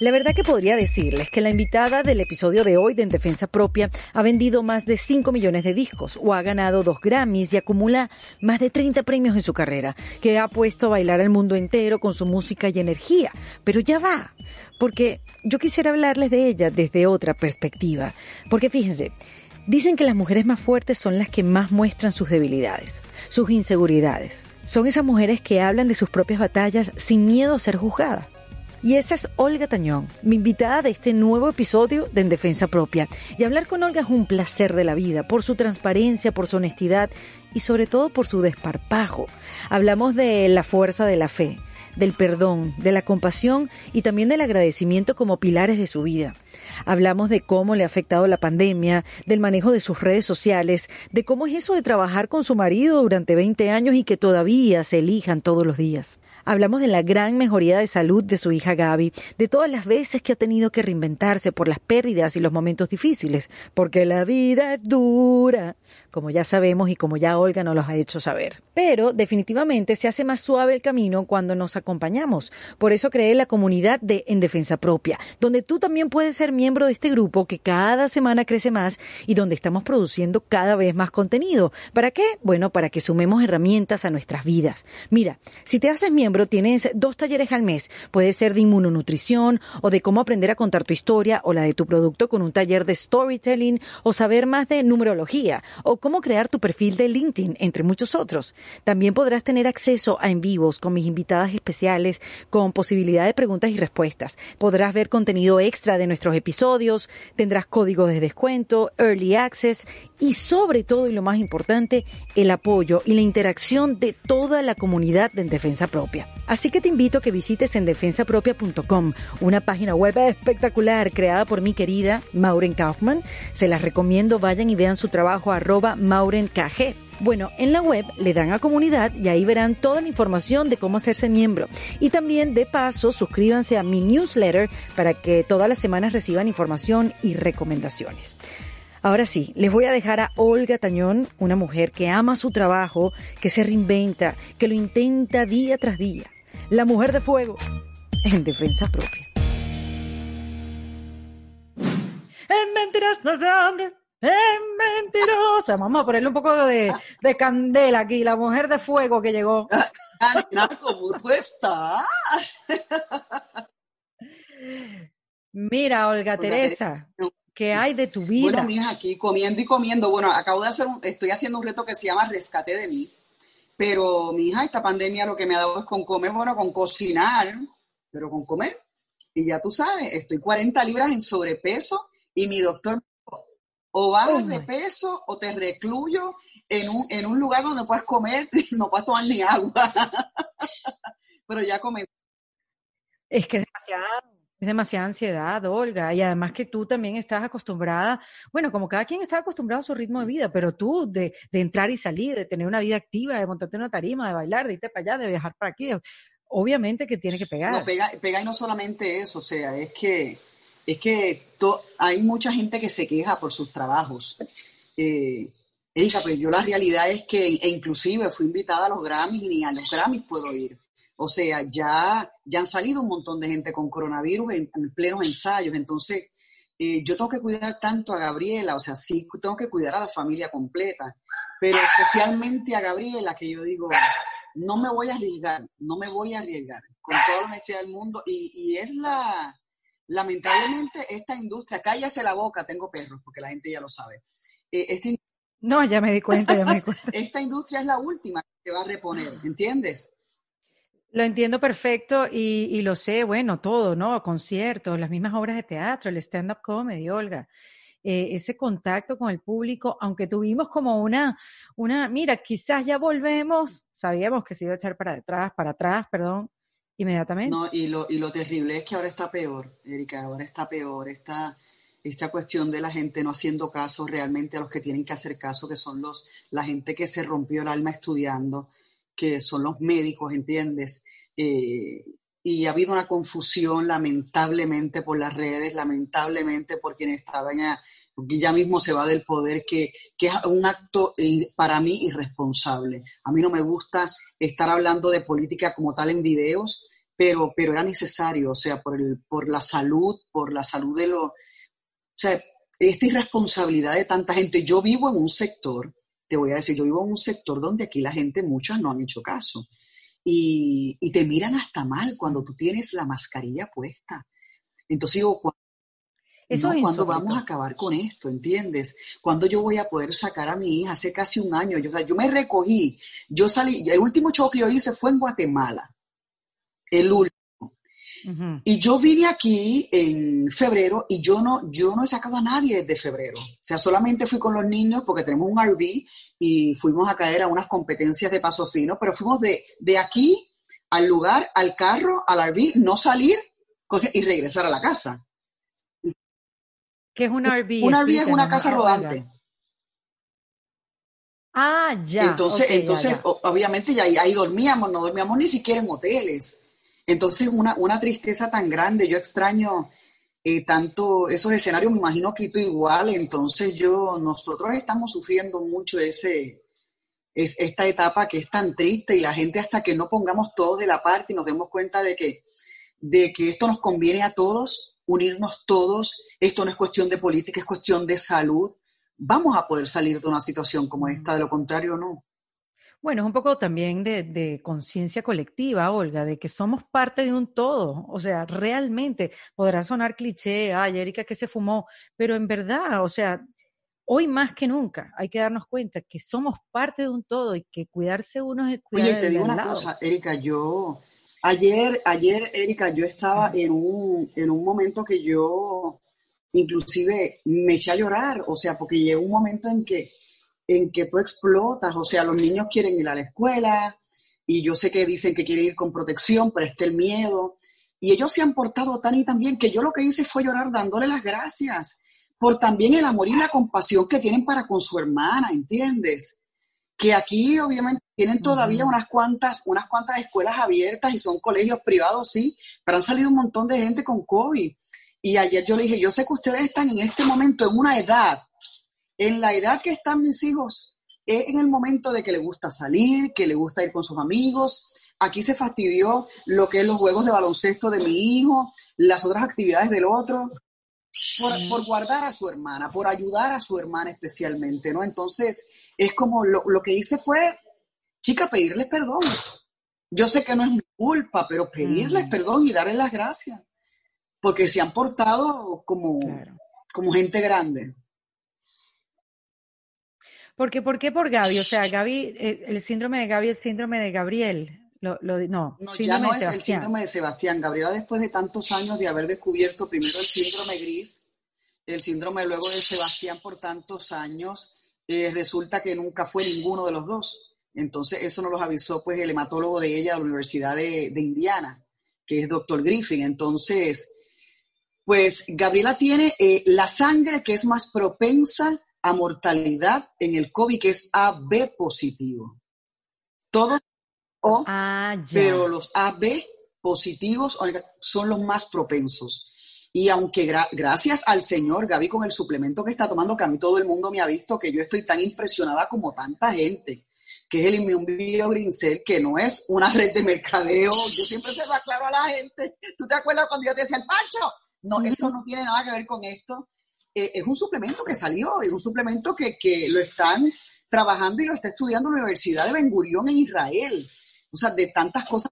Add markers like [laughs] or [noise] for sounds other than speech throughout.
La verdad que podría decirles que la invitada del episodio de hoy de En Defensa Propia ha vendido más de 5 millones de discos o ha ganado dos Grammys y acumula más de 30 premios en su carrera, que ha puesto a bailar al mundo entero con su música y energía. Pero ya va, porque yo quisiera hablarles de ella desde otra perspectiva. Porque fíjense, dicen que las mujeres más fuertes son las que más muestran sus debilidades, sus inseguridades. Son esas mujeres que hablan de sus propias batallas sin miedo a ser juzgadas. Y esa es Olga Tañón, mi invitada de este nuevo episodio de En Defensa Propia. Y hablar con Olga es un placer de la vida, por su transparencia, por su honestidad y sobre todo por su desparpajo. Hablamos de la fuerza de la fe, del perdón, de la compasión y también del agradecimiento como pilares de su vida. Hablamos de cómo le ha afectado la pandemia, del manejo de sus redes sociales, de cómo es eso de trabajar con su marido durante 20 años y que todavía se elijan todos los días. Hablamos de la gran mejoría de salud de su hija Gaby, de todas las veces que ha tenido que reinventarse por las pérdidas y los momentos difíciles, porque la vida es dura, como ya sabemos y como ya Olga nos los ha hecho saber. Pero definitivamente se hace más suave el camino cuando nos acompañamos. Por eso creé la comunidad de En Defensa Propia, donde tú también puedes ser miembro de este grupo que cada semana crece más y donde estamos produciendo cada vez más contenido. ¿Para qué? Bueno, para que sumemos herramientas a nuestras vidas. Mira, si te haces miembro, tienes dos talleres al mes. Puede ser de inmunonutrición o de cómo aprender a contar tu historia o la de tu producto con un taller de storytelling o saber más de numerología o cómo crear tu perfil de LinkedIn, entre muchos otros. También podrás tener acceso a en vivos con mis invitadas especiales con posibilidad de preguntas y respuestas. Podrás ver contenido extra de nuestros episodios, tendrás códigos de descuento, early access y sobre todo y lo más importante, el apoyo y la interacción de toda la comunidad de Defensa Propia. Así que te invito a que visites en defensapropia.com, una página web espectacular creada por mi querida Maureen Kaufman. Se las recomiendo, vayan y vean su trabajo arroba maurenkg. Bueno, en la web le dan a comunidad y ahí verán toda la información de cómo hacerse miembro. Y también, de paso, suscríbanse a mi newsletter para que todas las semanas reciban información y recomendaciones. Ahora sí, les voy a dejar a Olga Tañón, una mujer que ama su trabajo, que se reinventa, que lo intenta día tras día. La mujer de fuego, en defensa propia. Es mentirosa, hombre. Es mentirosa. Vamos a ponerle un poco de, de candela aquí, la mujer de fuego que llegó. ¿cómo tú estás? Mira, Olga Teresa, ¿Qué hay de tu vida? Bueno, mija, aquí comiendo y comiendo. Bueno, acabo de hacer, un, estoy haciendo un reto que se llama Rescate de mí. Pero, mi hija, esta pandemia lo que me ha dado es con comer, bueno, con cocinar, pero con comer. Y ya tú sabes, estoy 40 libras en sobrepeso y mi doctor o bajas oh de peso o te recluyo en un, en un lugar donde puedes comer, [laughs] no puedes tomar ni agua. [laughs] pero ya comencé. Es que es demasiado. Es demasiada ansiedad, Olga, y además que tú también estás acostumbrada, bueno, como cada quien está acostumbrado a su ritmo de vida, pero tú de, entrar y salir, de tener una vida activa, de montarte en una tarima, de bailar, de irte para allá, de viajar para aquí, obviamente que tiene que pegar. No, pega, pega y no solamente eso, o sea, es que, es que hay mucha gente que se queja por sus trabajos. Eh, pues yo la realidad es que, e inclusive fui invitada a los Grammys y ni a los Grammys puedo ir. O sea, ya, ya han salido un montón de gente con coronavirus en, plenos ensayos. Entonces, eh, yo tengo que cuidar tanto a Gabriela, o sea, sí tengo que cuidar a la familia completa, pero especialmente a Gabriela, que yo digo, no me voy a arriesgar, no me voy a arriesgar con toda la necesidad del mundo. Y, es la, lamentablemente, esta industria, cállase la boca, tengo perros, porque la gente ya lo sabe. Eh, no, ya me di cuenta, ya me di cuenta. [laughs] esta industria es la última que va a reponer, ¿entiendes? Lo entiendo perfecto y, lo sé, bueno, todo, ¿no? Conciertos, las mismas obras de teatro, el stand-up comedy, Olga. Eh, ese contacto con el público, aunque tuvimos como una, una, mira, quizás ya volvemos, sabíamos que se iba a echar para atrás, para atrás, perdón, inmediatamente. No, y lo, y lo terrible es que ahora está peor, Erika, ahora está peor, esta, esta cuestión de la gente no haciendo caso realmente a los que tienen que hacer caso, que son los, la gente que se rompió el alma estudiando, que son los médicos, ¿entiendes? Eh, y ha habido una confusión lamentablemente por las redes, lamentablemente por quienes estaban ya, ya mismo se va del poder, que, que, es un acto eh, para mí irresponsable. A mí no me gusta estar hablando de política como tal en videos, pero, pero era necesario, o sea, por, el, por la salud, por la salud de los... O sea, esta irresponsabilidad de tanta gente. Yo vivo en un sector, te voy a decir, yo vivo en un sector donde aquí la gente, muchas no han hecho caso. Y, y te miran hasta mal cuando tú tienes la mascarilla puesta. Entonces digo, eso ¿Cuándo vamos a acabar con esto? ¿Entiendes? ¿Cuándo yo voy a poder sacar a mi hija? Hace casi un año. Yo, yo me recogí. Yo salí. El último show que yo hice fue en Guatemala. El último. Y yo vine aquí en febrero y yo no, yo no he sacado a nadie desde febrero. O sea, solamente fui con los niños porque tenemos un RV y fuimos a caer a unas competencias de paso fino, pero fuimos de, de aquí al lugar, al carro, al RV, no salir y regresar a la casa. ¿Qué es un RV? Un RV es una casa rodante. Ah, ya. Entonces, entonces obviamente ya ahí dormíamos, no dormíamos ni siquiera en hoteles. Entonces, una, una tristeza tan grande, yo extraño eh, tanto esos escenarios, me imagino que tú igual, entonces yo, nosotros estamos sufriendo mucho ese, es, esta etapa que es tan triste y la gente hasta que no pongamos todos de la parte y nos demos cuenta de que, de que esto nos conviene a todos, unirnos todos, esto no es cuestión de política, es cuestión de salud, vamos a poder salir de una situación como esta, de lo contrario no. Bueno, es un poco también de, conciencia colectiva, Olga, de que somos parte de un todo. O sea, realmente podrá sonar cliché, ay, Erika que se fumó, pero en verdad, o sea, hoy más que nunca hay que darnos cuenta que somos parte de un todo y que cuidarse uno es cuidar Oye, te digo una cosa, Erika, yo Ayer, ayer, Erika, yo estaba en un, en un momento que yo inclusive me eché a llorar, o sea, porque llega un momento en que, en que tú explotas, o sea, los niños quieren ir a la escuela y yo sé que dicen que quieren ir con protección, pero está el miedo. Y ellos se han portado tan y tan bien que yo lo que hice fue llorar dándole las gracias por también el amor y la compasión que tienen para con su hermana, ¿entiendes? que aquí obviamente tienen todavía unas cuantas, unas cuantas escuelas abiertas y son colegios privados, sí, pero han salido un montón de gente con COVID. Y ayer yo le dije, yo sé que ustedes están en este momento en una edad, en la edad que están mis hijos, es en el momento de que le gusta salir, que le gusta ir con sus amigos. Aquí se fastidió lo que es los juegos de baloncesto de mi hijo, las otras actividades del otro por, guardar a su hermana, por ayudar a su hermana especialmente, ¿no? Entonces, es como lo, que hice fue, chica, pedirles perdón. Yo sé que no es mi culpa, pero pedirles mm. perdón y darles las gracias, porque se han portado como, como gente grande. Porque, ¿Por qué por Gaby? O sea, Gaby, eh, el síndrome de Gaby, el síndrome de Gabriel. Lo, no, ya no es el síndrome de Sebastián. Gabriela, después de tantos años de haber descubierto primero el síndrome gris, el síndrome luego de Sebastián por tantos años, eh, resulta que nunca fue ninguno de los dos. Entonces, eso nos lo avisó pues el hematólogo de ella de la Universidad de, Indiana, que es doctor Griffin. Entonces, pues Gabriela tiene eh, la sangre que es más propensa a mortalidad en el COVID, que es AB positivo. Todos Ah, pero los AB positivos son los más propensos. Y aunque gracias al Señor, Gaby, con el suplemento que está tomando, que a mí todo el mundo me ha visto que yo estoy tan impresionada como tanta gente, que es el Immune Green Cell, que no es una [laughs] red de mercadeo. Yo siempre se va claro a la gente. ¿Tú te acuerdas cuando yo te decía el Pancho? No, esto no tiene nada que ver con esto. Eh, es un suplemento que salió, es un suplemento que, que lo están trabajando y lo está estudiando la Universidad de Ben Gurión en Israel o sea, de tantas cosas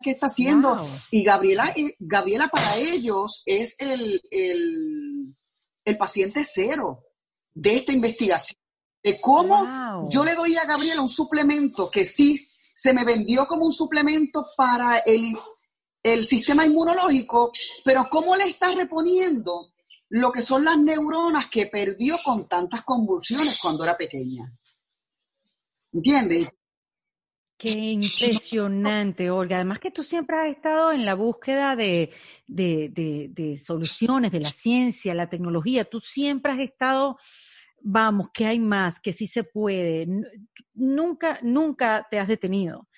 que está haciendo. Y Gabriela, eh, Gabriela para ellos es el, el, paciente cero de esta investigación. De cómo yo le doy a Gabriela un suplemento que sí se me vendió como un suplemento para el, el sistema inmunológico, pero cómo le está reponiendo lo que son las neuronas que perdió con tantas convulsiones cuando era pequeña. ¿Entiendes? Qué impresionante, Olga. Además que tú siempre has estado en la búsqueda de, soluciones, de la ciencia, la tecnología. Tú siempre has estado, vamos, que hay más, que sí se puede. Nunca, nunca te has detenido.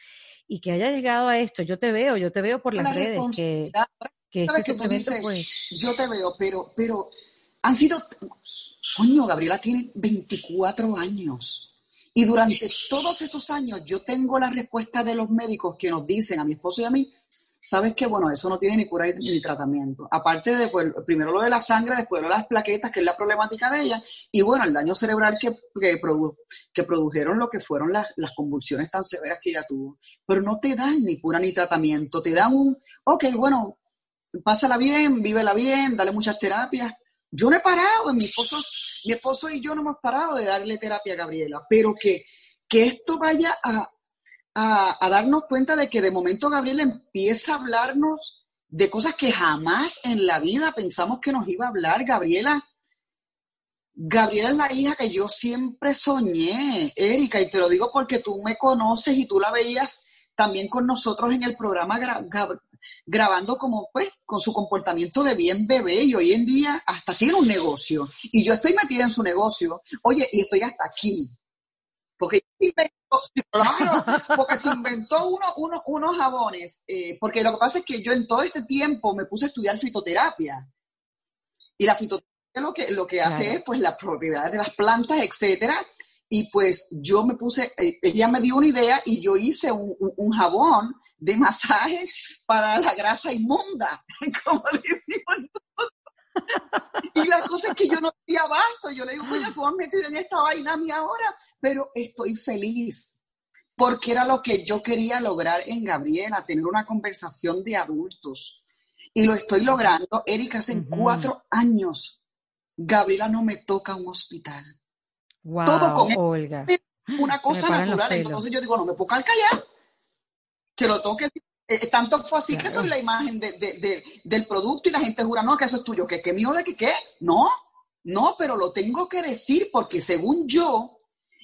Y que haya llegado a esto, yo te veo, yo te veo por las redes. Que, que, este pues Yo te veo, pero, pero han sido, coño, Gabriela tiene 24 años y durante todos esos años yo tengo la respuesta de los médicos que nos dicen a mi esposo y a mí, sabes que, bueno, eso no tiene ni cura ni tratamiento. Aparte de, pues, primero lo de la sangre, después lo de las plaquetas, que es la problemática de ella, y bueno, el daño cerebral que, que, que produjeron lo que fueron las, las, convulsiones tan severas que ella tuvo. Pero no te dan ni cura ni tratamiento, te dan un, ok, bueno, pásala bien, vívela bien, dale muchas terapias. Yo no he parado, mi esposo, mi esposo y yo no hemos parado de darle terapia a Gabriela, pero que, que esto vaya a, a, darnos cuenta de que de momento Gabriela empieza a hablarnos de cosas que jamás en la vida pensamos que nos iba a hablar. Gabriela, Gabriela es la hija que yo siempre soñé, Erika, y te lo digo porque tú me conoces y tú la veías también con nosotros en el programa grabando como pues con su comportamiento de bien bebé y hoy en día hasta tiene un negocio. Y yo estoy metida en su negocio, oye, y estoy hasta aquí, porque claro, porque se inventó uno, unos jabones, eh, porque lo que pasa es que yo en todo este tiempo me puse a estudiar fitoterapia. Y la fitoterapia lo que, lo que hace es pues las propiedades de las plantas, etcétera, y pues yo me puse, eh, ella me dio una idea y yo hice un, jabón de masaje para la grasa inmunda, [laughs] como decimos y la cosa es que yo no estoy abasto. Yo le digo, mira, tú vas a meter en esta vaina a mí ahora, pero estoy feliz. Porque era lo que yo quería lograr en Gabriela, tener una conversación de adultos. Y lo estoy logrando. Erika, hace cuatro años, Gabriela no me toca un hospital. Todo con Olga. una cosa natural. Entonces yo digo, no me puedo callar. Que lo toque. Eh, tanto fue así que soy la imagen del producto y la gente jura, no, que eso es tuyo, que qué mío de que qué. No, no, pero lo tengo que decir porque según yo,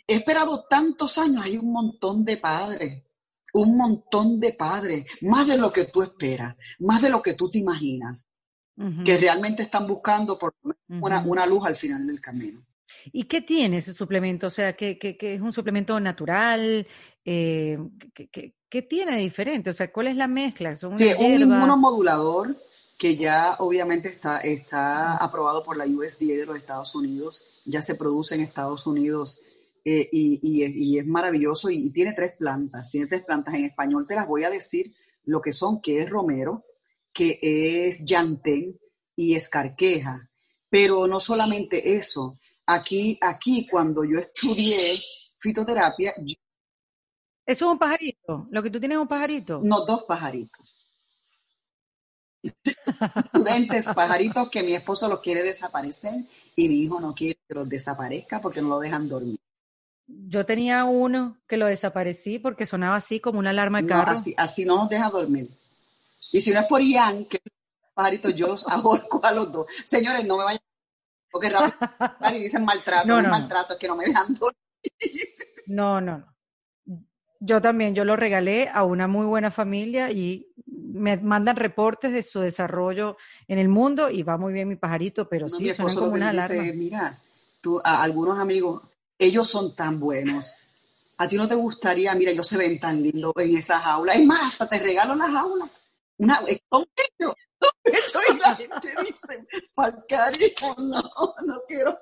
he esperado tantos años, hay un montón de padres, un montón de padres, más de lo que tú esperas, más de lo que tú te imaginas, que realmente están buscando por una, una luz al final del camino. ¿Y qué tiene ese suplemento? O sea, ¿qué, es un suplemento natural? Eh, ¿qué, tiene de diferente? O sea, ¿cuál es la mezcla? ¿Son sí, un inmunomodulador que ya obviamente está, está aprobado por la USDA de los Estados Unidos, ya se produce en Estados Unidos eh, y, es maravilloso y, tiene tres plantas, tiene tres plantas en español, te las voy a decir lo que son, que es romero, que es llantén y escarqueja, pero no solamente eso, Aquí, aquí cuando yo estudié fitoterapia... ¿Eso es un pajarito? ¿Lo que tú tienes es un pajarito? No, dos pajaritos. Estudiantes, pajaritos que mi esposo los quiere desaparecer y mi hijo no quiere que los desaparezca porque no lo dejan dormir. Yo tenía uno que lo desaparecí porque sonaba así como una alarma de carro. así, así no nos deja dormir. Y si no es por Ian, que pajaritos, yo los ahorco a los dos. Señores, no me vayan porque rápido [laughs] y dicen maltrato, no, no, maltrato, es que no me dejan No, no, no. Yo también, yo lo regalé a una muy buena familia y me mandan reportes de su desarrollo en el mundo y va muy bien mi pajarito, pero sí, suena como una alarma. mira, tú, a algunos amigos, ellos son tan buenos. A ti no te gustaría, mira, ellos se ven tan lindos en esa jaula. Es más, hasta te regalo la jaula. Una, son ellos, hecho, y la gente dice, cariño, no, no quiero,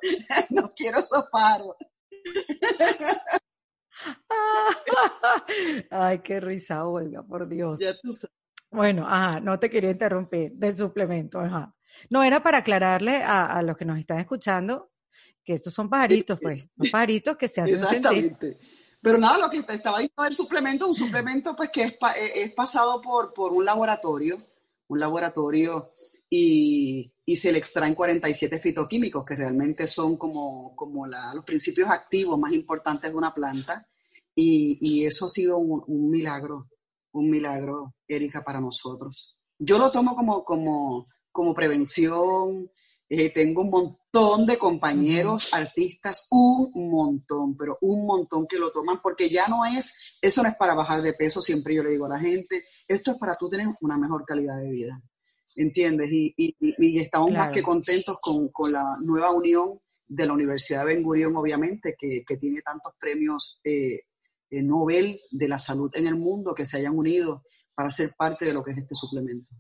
no quiero sofaro. [laughs] Ay, qué risa, Olga, por Dios. Ya tú sabes. Bueno, ajá, no te quería interrumpir del suplemento, ajá. No, era para aclararle a, a los que nos están escuchando que estos son pajaritos, pues, [laughs] son pajaritos que se hacen Exactamente. Pero nada, lo que estaba diciendo del suplemento, un suplemento pues que es, es pasado por, por un laboratorio un laboratorio y, se le extraen 47 fitoquímicos, que realmente son como, como los principios activos más importantes de una planta. Y, eso ha sido un, milagro, un milagro, Erika, para nosotros. Yo lo tomo como, como, como prevención, eh, tengo un montón de compañeros artistas, un montón, pero un montón que lo toman porque ya no es, eso no es para bajar de peso, siempre yo le digo a la gente, esto es para tú tener una mejor calidad de vida, ¿entiendes? Y, y, estamos más que contentos con, con, la nueva unión de la Universidad de Ben Gurion, obviamente, que, que tiene tantos premios eh, eh, Nobel de la salud en el mundo que se hayan unido para ser parte de lo que es este suplemento.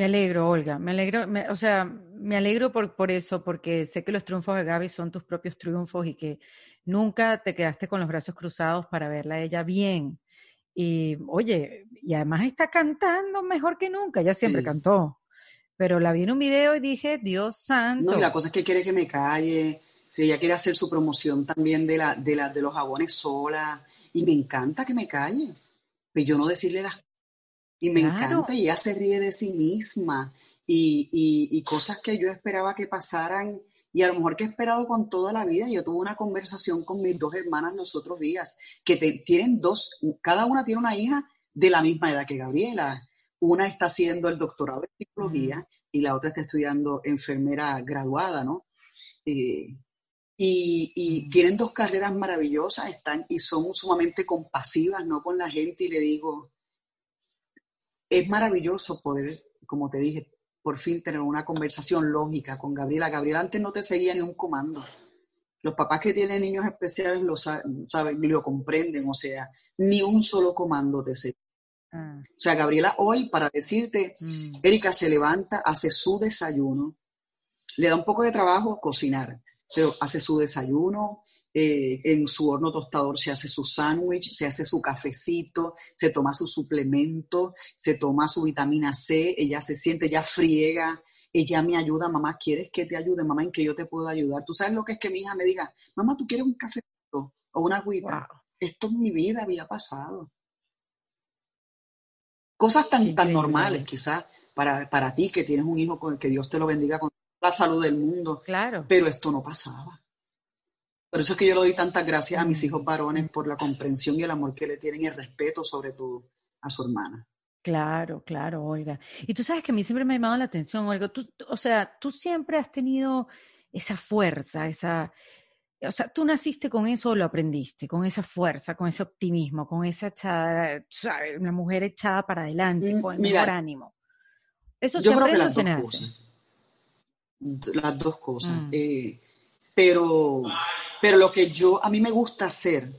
Me alegro, Olga, me alegro, o sea, me alegro por, por eso, porque sé que los triunfos de Gaby son tus propios triunfos y que nunca te quedaste con los brazos cruzados para verla a ella bien. Y oye, y además está cantando mejor que nunca, ella siempre cantó. Pero la vi en un video y dije, Dios santo. No, y la cosa es que quiere que me calle. Si ella quiere hacer su promoción también de, la, de, la, de los jabones sola. Y me encanta que me calle. Pero pues yo no decirle las y me encanta, y ella se ríe de sí misma. Y, y, y, cosas que yo esperaba que pasaran, y a lo mejor que he esperado con toda la vida. Yo tuve una conversación con mis dos hermanas los otros días, que tienen dos, cada una tiene una hija de la misma edad que Gabriela. Una está haciendo el doctorado en psicología y la otra está estudiando enfermera graduada, ¿no? Eh, y, y, tienen dos carreras maravillosas, están y son sumamente compasivas, ¿no? Con la gente y le digo, es maravilloso poder, como te dije, por fin tener una conversación lógica con Gabriela. Gabriela antes no te seguía ni un comando. Los papás que tienen niños especiales lo saben y lo comprenden, o sea, ni un solo comando te seguía. Ah. O sea, Gabriela hoy, para decirte, mm. Erika se levanta, hace su desayuno, le da un poco de trabajo cocinar, pero hace su desayuno, eh, en su horno tostador se hace su sándwich, se hace su cafecito, se toma su suplemento, se toma su vitamina C, ella se siente, ya friega, ella me ayuda, mamá, ¿quieres que te ayude? Mamá, ¿en que yo te puedo ayudar? ¿Tú sabes lo que es que mi hija me diga, mamá, ¿tú quieres un cafecito o una agüita? Esto en mi vida había pasado. Cosas tan, tan normales quizás para, para ti que tienes un hijo con el que Dios te lo bendiga con la salud del mundo. Claro. Pero esto no pasaba. Por eso es que yo le doy tantas gracias a mis hijos varones por la comprensión y el amor que le tienen y el respeto, sobre todo, a su hermana. Claro, claro, Olga. Y tú sabes que a mí siempre me ha llamado la atención, Olga. Tú, o sea, tú siempre has tenido esa fuerza, esa. O sea, tú naciste con eso o lo aprendiste, con esa fuerza, con ese optimismo, con esa echada, ¿sabes? Una mujer echada para adelante, mm, con el mejor ánimo. Eso yo creo que las dos cosas. Las dos cosas. Mm. Eh, pero pero lo que yo, a mí me gusta hacer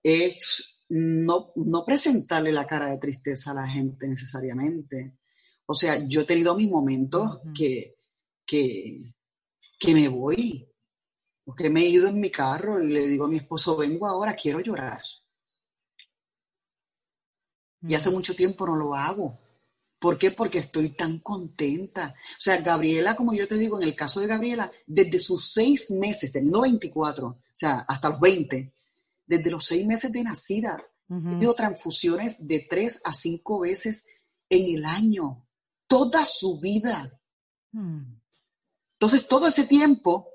es no, no presentarle la cara de tristeza a la gente necesariamente. O sea, yo he tenido mis momentos que, que, que me voy, porque me he ido en mi carro y le digo a mi esposo, vengo ahora, quiero llorar. Y hace mucho tiempo no lo hago. ¿Por qué? Porque estoy tan contenta. O sea, Gabriela, como yo te digo, en el caso de Gabriela, desde sus seis meses, teniendo 24, o sea, hasta los 20, desde los seis meses de nacida, uh transfusiones de tres a cinco veces en el año, toda su vida. Mm. Entonces, todo ese tiempo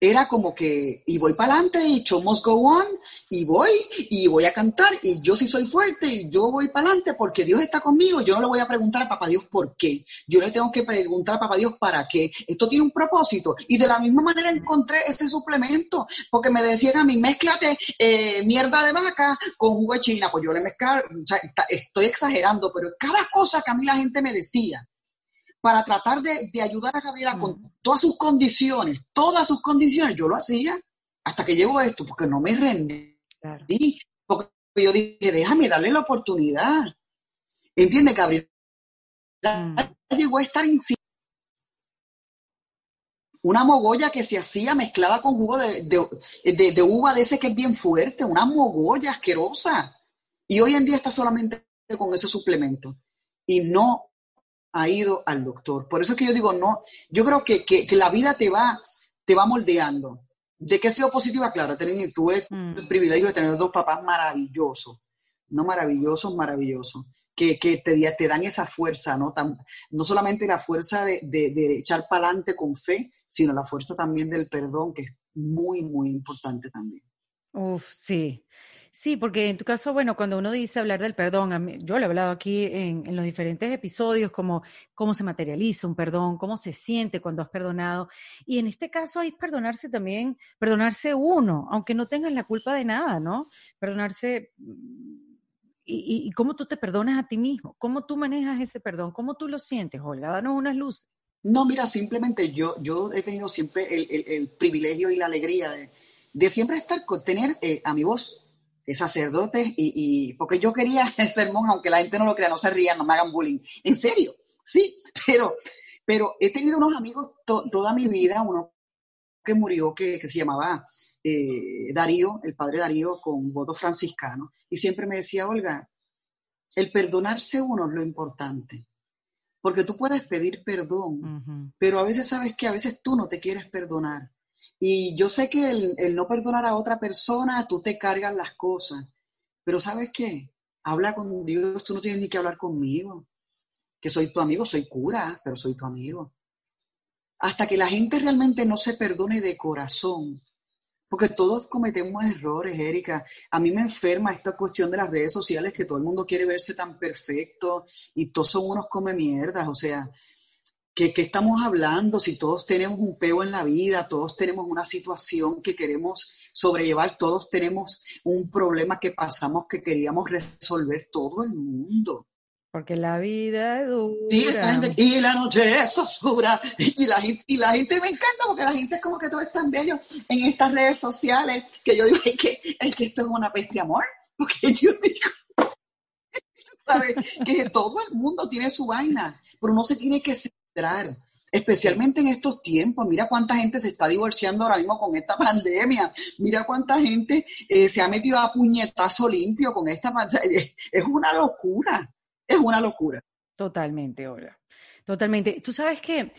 era como que, y voy para adelante, y show must go on, y voy, y voy a cantar, y yo sí soy fuerte, y yo voy para adelante porque Dios está conmigo. Yo no le voy a preguntar a Papá Dios por qué. Yo le tengo que preguntar a Papá Dios para qué. Esto tiene un propósito. Y de la misma manera encontré ese suplemento, porque me decían a mí, mezclate eh, mierda de vaca con jugo de china. Pues yo le mezclaba, estoy exagerando, pero cada cosa que a mí la gente me decía, para tratar de, ayudar a Gabriela con todas sus condiciones, todas sus condiciones, yo lo hacía hasta que llegó esto, porque no me rendí. Porque yo dije, déjame darle la oportunidad. ¿Entiendes, Gabriela? Mm. Llegó a estar en una mogolla que se hacía mezclada con jugo de, de, de, uva de ese que es bien fuerte, una mogolla asquerosa. Y hoy en día está solamente con ese suplemento. Y no ha ido al doctor. Por eso es que yo digo, no, yo creo que, la vida te va, te va moldeando. ¿De qué he sido positiva? Claro, tuve mm. el privilegio de tener dos papás maravillosos, no maravillosos, maravillosos, que, que te, te, dan esa fuerza, ¿no? no solamente la fuerza de, de, de echar para adelante con fe, sino la fuerza también del perdón, que es muy, muy importante también. Uf, sí. Sí, porque en tu caso, bueno, cuando uno dice hablar del perdón, yo lo he hablado aquí en, los diferentes episodios, como cómo se materializa un perdón, cómo se siente cuando has perdonado. Y en este caso es perdonarse también, perdonarse uno, aunque no tengas la culpa de nada, ¿no? Perdonarse mm, y, y, cómo tú te perdonas a ti mismo, cómo tú manejas ese perdón, cómo tú lo sientes, Olga, danos unas luces. No, mira, simplemente yo, yo he tenido siempre el, privilegio y la alegría de, siempre estar, con tener eh, a mi voz sacerdotes y, porque yo quería [laughs] ser monja, aunque la gente no lo crea, no se rían, no me hagan bullying. En serio, sí, [laughs] pero, pero he tenido unos amigos toda mi vida, uno que murió que, se llamaba eh, Darío, el padre Darío, con voto franciscano, y siempre me decía, Olga, el perdonarse uno es lo importante. Porque tú puedes pedir perdón, pero a veces sabes que a veces tú no te quieres perdonar. Y yo sé que el, no perdonar a otra persona, tú te cargas las cosas. Pero ¿sabes qué? Habla con Dios, tú no tienes ni que hablar conmigo. Que soy tu amigo, soy cura, pero soy tu amigo. Hasta que la gente realmente no se perdone de corazón, porque todos cometemos errores, Erika. A mí me enferma esta cuestión de las redes sociales, que todo el mundo quiere verse tan perfecto y todos son unos come mierdas. O sea, ¿qué, estamos hablando? Si todos tenemos un peo en la vida, todos tenemos una situación que queremos sobrellevar, todos tenemos un problema que pasamos que queríamos resolver todo el mundo. Porque la vida es dura. Y la, noche es oscura. Y la, y la gente me encanta porque la gente es como que todo es tan bello en estas redes sociales que yo digo, es que, es que esto es una peste amor. Porque [laughs] yo digo, [laughs] ¿sabes? que todo el mundo tiene su vaina, pero uno se tiene que especialmente en estos tiempos. Mira cuánta gente se está divorciando ahora mismo con esta [laughs] pandemia. Mira cuánta gente eh, se ha metido a puñetazo limpio con esta pandemia. Es una locura es una locura. Totalmente, Olga. Totalmente. Tú sabes que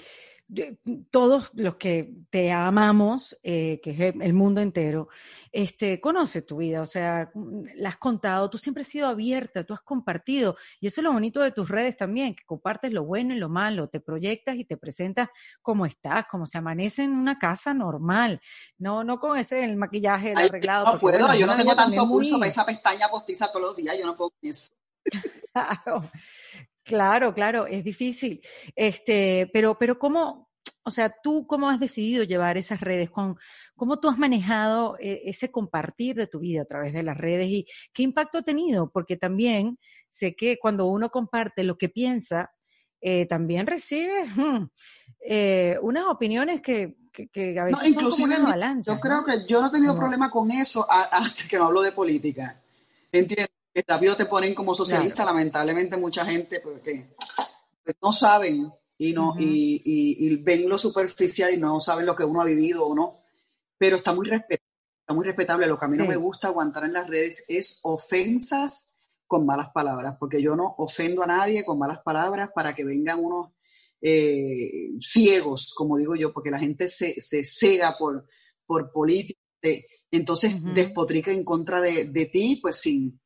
todos los que te amamos, eh, que es el mundo entero, este, conoce tu vida, o sea, la has contado, tú siempre has sido abierta, tú has compartido, y eso es lo bonito de tus redes también, que compartes lo bueno y lo malo, te proyectas y te presentas como estás, como se amanece en una casa normal, no, no con ese el maquillaje el arreglado. No puedo, yo no tengo tanto pulso para esa pestaña postiza todos los días, yo no puedo eso. [laughs] Claro, claro, es difícil. Este, pero, pero ¿cómo, o sea, tú cómo has decidido llevar esas redes? Con, ¿Cómo tú has manejado eh, ese compartir de tu vida a través de las redes y qué impacto ha tenido? Porque también sé que cuando uno comparte lo que piensa, eh, también recibe hmm, eh, unas opiniones que, a veces son como una avalancha. Yo creo que yo no he tenido problema con eso hasta [laughs] que no hablo de política. ¿Entiendes? Que rápido te ponen como socialista, lamentablemente mucha gente porque pues, no saben y no y, ven lo superficial y no saben lo que uno ha vivido o no, pero está muy respetable, está muy respetable. Lo que a mí no me gusta aguantar en las redes es ofensas con malas palabras, porque yo no ofendo a nadie con malas palabras para que vengan unos eh, ciegos, como digo yo, porque la gente se, se cega por, por política, entonces despotrica en contra de, de ti, pues sin,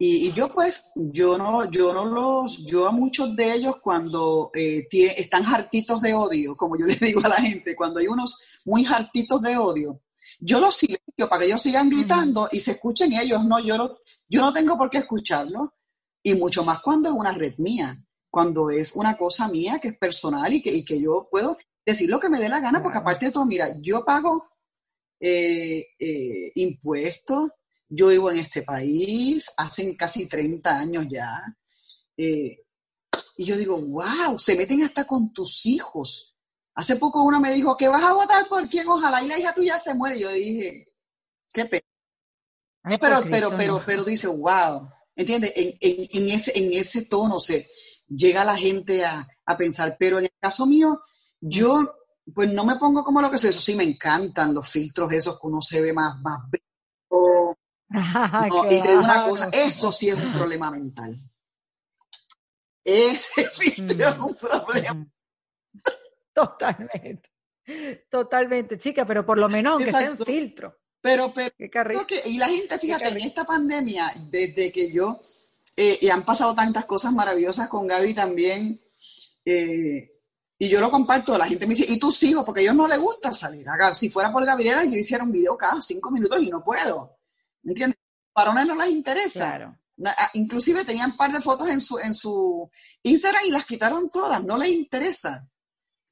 y, yo pues, yo no, yo no los, yo a muchos de ellos cuando eh, están hartitos de odio, como yo [laughs] les digo a la gente, cuando hay unos muy hartitos de odio, yo los silencio para que ellos sigan gritando y se escuchen ellos, no, yo no, yo no tengo por qué escucharlo. Y mucho más cuando es una red mía, cuando es una cosa mía que es personal y que, y que yo puedo decir lo que me dé la gana, porque aparte de todo, mira, yo pago eh, eh, impuestos, yo vivo en este país hace casi 30 años ya. Eh, y yo digo, wow, se meten hasta con tus hijos. Hace poco uno me dijo, ¿que vas a votar por quién? Ojalá y la hija tuya se muere. Yo dije, qué pena. pero, pero, pero, pero dice, wow. ¿Entiendes? En, en, ese, en ese tono se llega la gente a, a, pensar. Pero en el caso mío, yo pues no me pongo como lo que es eso. Sí me encantan los filtros esos que uno se ve más, más y te digo una cosa, eso sí es un problema mental. Ese [laughs] filtro es un problema. Totalmente. Totalmente, chica, pero por lo menos aunque sea un filtro. Pero, pero, y la gente, fíjate, en esta pandemia, desde que yo, eh, y han pasado tantas cosas maravillosas con Gaby también, eh, y yo lo comparto, la gente me dice, ¿y tus hijos? Porque a ellos no les gusta salir. Si fuera por Gabriela, yo hiciera un video cada cinco minutos y no puedo. ¿Me entiendes? Varones no les interesa. Ah, inclusive tenían un par de fotos en su, en su Instagram y las quitaron todas, no les interesa.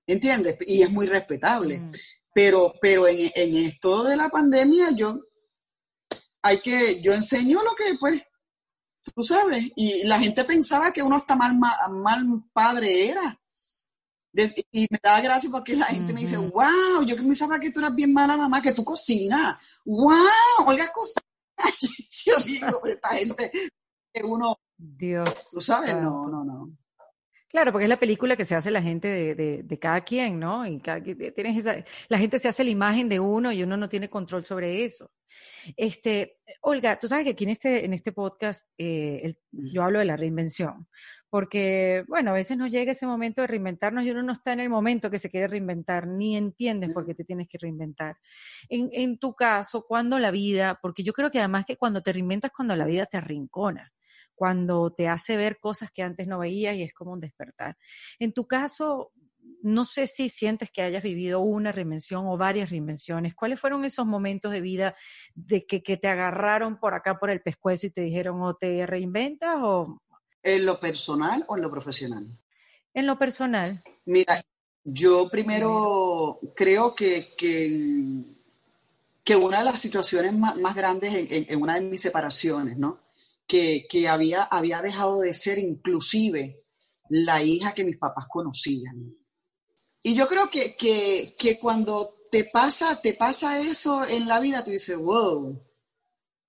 ¿Entiendes? Y es muy respetable. Mm. Pero, pero en, esto de la pandemia, yo hay que, yo enseño lo que, pues, tú sabes, y la gente pensaba que uno está mal, mal, padre era. y me da gracia porque la gente me dice, wow, yo que pensaba que tú eras bien mala mamá, que tú cocinas. Wow, Olga cocina. [laughs] yo digo, esta gente que uno, Dios. Tú sabes, no, no, no. Claro, porque es la película que se hace la gente de, de, cada quien, ¿no? Y cada, tienes esa, la gente se hace la imagen de uno y uno no tiene control sobre eso. Este, Olga, tú sabes que aquí en este, en este podcast eh, yo hablo de la reinvención, porque, bueno, a veces nos llega ese momento de reinventarnos y uno no está en el momento que se quiere reinventar, ni entiendes por qué te tienes que reinventar. En, tu caso, cuando la vida, porque yo creo que además que cuando te reinventas, cuando la vida te arrincona cuando te hace ver cosas que antes no veías y es como un despertar. En tu caso, no sé si sientes que hayas vivido una reinvención o varias reinvenciones. ¿Cuáles fueron esos momentos de vida de que, te agarraron por acá por el pescuezo y te dijeron o te reinventas o... ¿En lo personal o en lo profesional? En lo personal. Mira, yo primero creo que, que, una de las situaciones más, grandes en, una de mis separaciones, ¿no? que, había, había dejado de ser inclusive la hija que mis papás conocían. Y yo creo que, que, cuando te pasa, te pasa eso en la vida, tú dices, wow,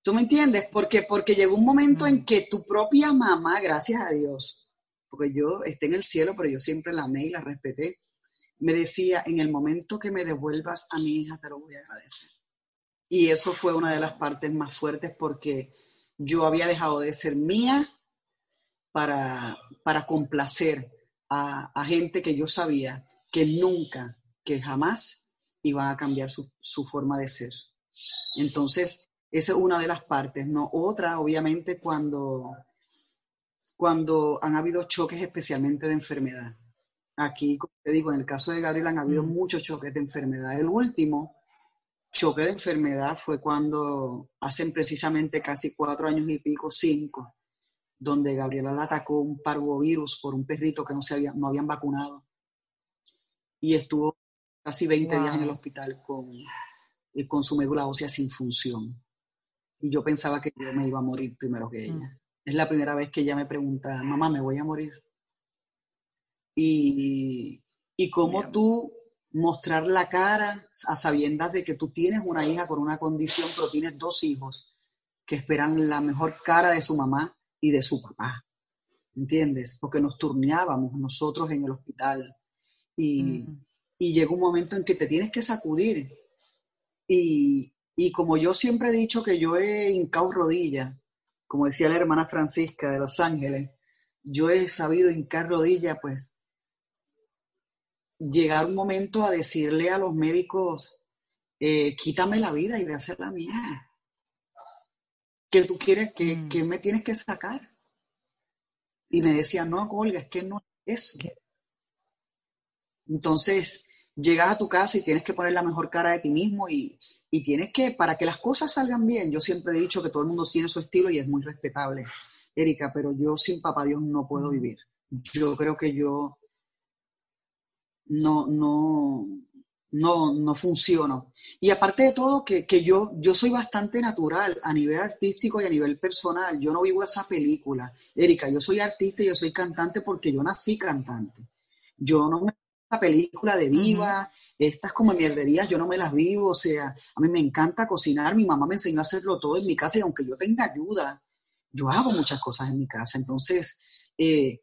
¿tú me entiendes? Porque, porque llegó un momento en mm. que tu propia mamá, gracias a Dios, porque yo esté en el cielo, pero yo siempre la amé y la respeté, me decía, en el momento que me devuelvas a mi hija, te lo voy a agradecer. Y eso fue una de las partes más fuertes porque yo había dejado de ser mía para, para complacer a, gente que yo sabía que nunca, que jamás iban a cambiar su, forma de ser. Entonces, esa es una de las partes, ¿no? Otra, obviamente, cuando, cuando han habido choques especialmente de enfermedad. Aquí, como te digo, en el caso de Gabriel han habido mm. muchos choques de enfermedad. El último choque de enfermedad fue cuando hacen precisamente casi cuatro años y pico, cinco, donde Gabriela le atacó un parvovirus por un perrito que no, se había, no habían vacunado. Y estuvo casi 20 días en el hospital con, eh, con su médula ósea sin función. Y yo pensaba que yo me iba a morir primero que ella. Mm. Es la primera vez que ella me pregunta, mamá, ¿me voy a morir? Y, y cómo tú mostrar la cara a sabiendas de que tú tienes una hija con una condición, pero tienes dos hijos que esperan la mejor cara de su mamá y de su papá. ¿Entiendes? Porque nos turneábamos nosotros en el hospital. Y, mm. y llega un momento en que te tienes que sacudir. Y, y como yo siempre he dicho que yo he hincado rodilla, como decía la hermana Francisca de Los Ángeles, yo he sabido hincar rodilla, pues llegar un momento a decirle a los médicos, eh, quítame la vida y de hacer la mía. ¿Qué tú quieres? que mm. me tienes que sacar? Y me decía, no, Olga, es que no es eso. Entonces, llegas a tu casa y tienes que poner la mejor cara de ti mismo y, y, tienes que, para que las cosas salgan bien, yo siempre he dicho que todo el mundo tiene su estilo y es muy respetable, Erika, pero yo sin papá Dios no puedo vivir. Yo creo que yo no, no, no, no funciono. Y aparte de todo, que, yo, yo soy bastante natural a nivel artístico y a nivel personal. Yo no vivo esa película. Erika, yo soy artista y yo soy cantante porque yo nací cantante. Yo no me película de diva, estas como mierderías, yo no me las vivo, o sea, a mí me encanta cocinar, mi mamá me enseñó a hacerlo todo en mi casa y aunque yo tenga ayuda, yo hago muchas cosas en mi casa. Entonces, eh,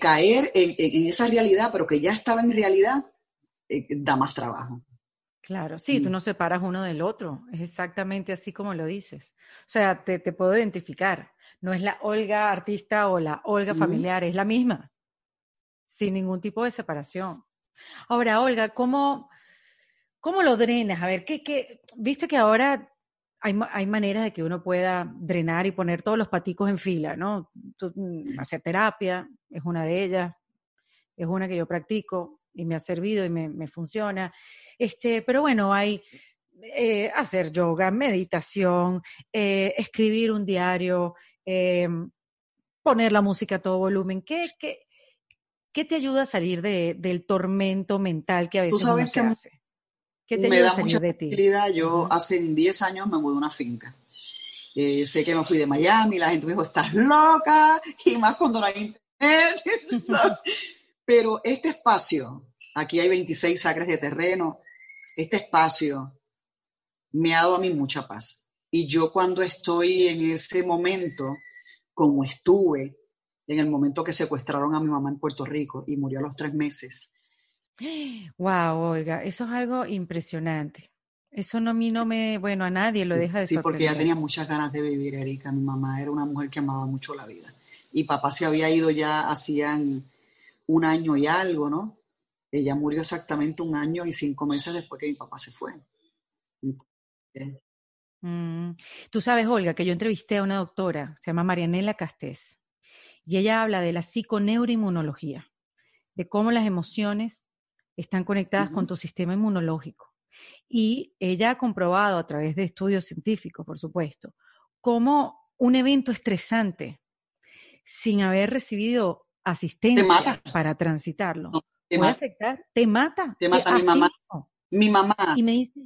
caer en, esa realidad, pero que ya estaba en realidad, eh, da más trabajo. Claro, sí, tú mm. no separas uno del otro, es exactamente así como lo dices. O sea, te, puedo identificar, no es la Olga artista o la Olga familiar, es la misma, sin ningún tipo de separación. Ahora, Olga, ¿cómo, cómo lo drenas? A ver, ¿qué, viste que ahora hay, hay, maneras de que uno pueda drenar y poner todos los paticos en fila, ¿no? Mm, hacer terapia es una de ellas, es una que yo practico y me ha servido y me, funciona. Este, pero bueno, hay eh, hacer yoga, meditación, eh, escribir un diario, eh, poner la música a todo volumen. ¿Qué, qué, qué te ayuda a salir de, del tormento mental que a veces uno se hace? me da mucha tranquilidad. Yo hace 10 años me mudé a una finca. Eh, sé que me fui de Miami, la gente me dijo, estás loca, y más cuando no hay internet. [laughs] Pero este espacio, aquí hay 26 acres de terreno, este espacio me ha dado a mí mucha paz. Y yo cuando estoy en ese momento, como estuve, en el momento que secuestraron a mi mamá en Puerto Rico y murió a los tres meses. Wow, Olga, eso es algo impresionante. Eso no a mí no me, bueno, a nadie lo deja de Sí, porque ella tenía muchas ganas de vivir, Erika. Mi mamá era una mujer que amaba mucho la vida. Y papá se había ido ya hacían un año y algo, ¿no? Ella murió exactamente un año y cinco meses después que mi papá se fue. Mm, Tú sabes, Olga, que yo entrevisté a una doctora, se llama Marianela Castés, y ella habla de la psiconeuroinmunología, de cómo las emociones están conectadas con tu sistema inmunológico. Y ella ha comprobado a través de estudios científicos, por supuesto, cómo un evento estresante, sin haber recibido asistencia para transitarlo, puede afectar, te mata. Te mata mi mamá. Mi mamá,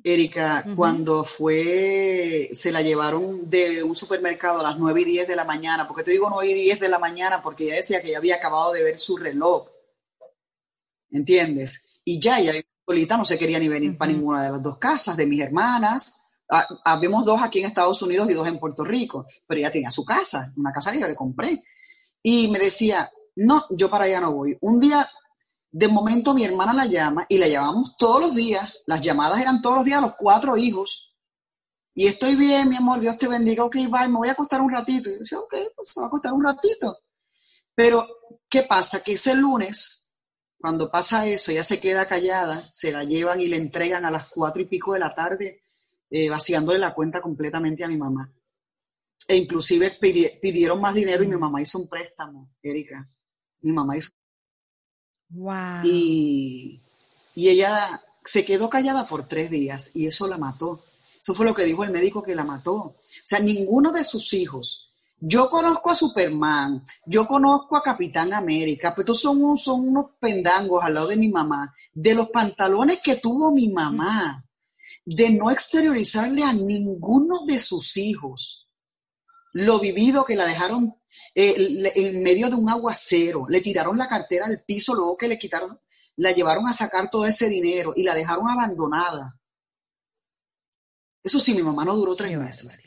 Erika, cuando fue, se la llevaron de un supermercado a las 9 y 10 de la mañana. porque te digo 9 y 10 de la mañana? Porque ella decía que ya había acabado de ver su reloj. ¿Entiendes? Y ya, ella solita no se quería ni venir para ninguna de las dos casas de mis hermanas. Ah, habíamos dos aquí en Estados Unidos y dos en Puerto Rico, pero ella tenía su casa, una casa que yo le compré. Y me decía, no, yo para allá no voy. Un día de momento mi hermana la llama y la llamamos todos los días. Las llamadas eran todos los días los cuatro hijos. Y estoy bien, mi amor, Dios te bendiga, ok, bye, me voy a acostar un ratito. Y yo decía, ok, pues va a acostar un ratito. Pero, ¿qué pasa? Que ese lunes, cuando pasa eso, ella se queda callada, se la llevan y le entregan a las cuatro y pico de la tarde, eh, vaciándole la cuenta completamente a mi mamá. E inclusive pidieron más dinero y mi mamá hizo un préstamo, Erika. Mi mamá hizo y, ella se quedó callada por tres días y eso la mató. Eso fue lo que dijo el médico que la mató. O sea, ninguno de sus hijos. Yo conozco a Superman, yo conozco a Capitán América, pero estos son, son unos pendangos al lado de mi mamá, de los pantalones que tuvo mi mamá, de no exteriorizarle a ninguno de sus hijos lo vivido que la dejaron eh, en medio de un aguacero, le tiraron la cartera al piso, luego que le quitaron, la llevaron a sacar todo ese dinero y la dejaron abandonada. Eso sí, mi mamá no duró tres meses.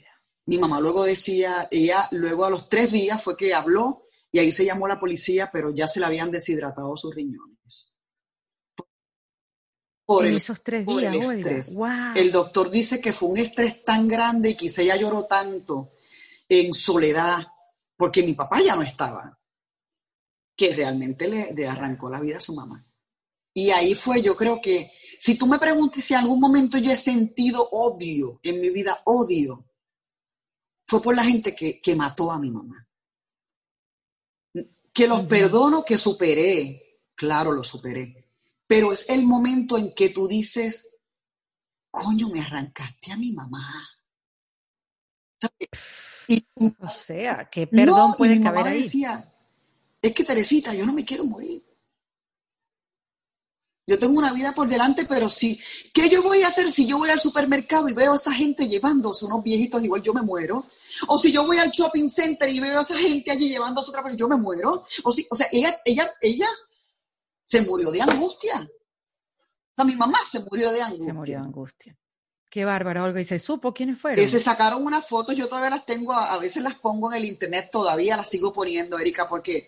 Mi mamá luego decía, ella luego a los tres días fue que habló y ahí se llamó la policía, pero ya se le habían deshidratado sus riñones. Por en esos tres días, el estrés. El doctor dice que fue un estrés tan grande y que ella lloró tanto en soledad, porque mi papá ya no estaba, que realmente le, arrancó la vida a su mamá. Y ahí fue, yo creo que, si tú me preguntas si en algún momento yo he sentido odio en mi vida, odio, fue por la gente que, mató a mi mamá. Que los perdono, que superé, claro, lo superé. Pero es el momento en que tú dices, coño, me arrancaste a mi mamá. O sea, ¿qué perdón puede caber ahí? Decía, es que Teresita, yo no me quiero morir. Yo tengo una vida por delante, pero sí. ¿Qué yo voy a hacer si yo voy al supermercado y veo a esa gente llevándose unos viejitos igual yo me muero? O si yo voy al shopping center y veo a esa gente allí llevándose otra persona, yo me muero. O, si, o sea, ella, ella, ella se murió de angustia. O sea, mi mamá se murió de angustia. Se murió de angustia. Qué bárbaro, Olga. ¿Y se supo quiénes fueron? se sacaron unas fotos, yo todavía las tengo, a, veces las pongo en el internet, todavía las sigo poniendo, Erika, porque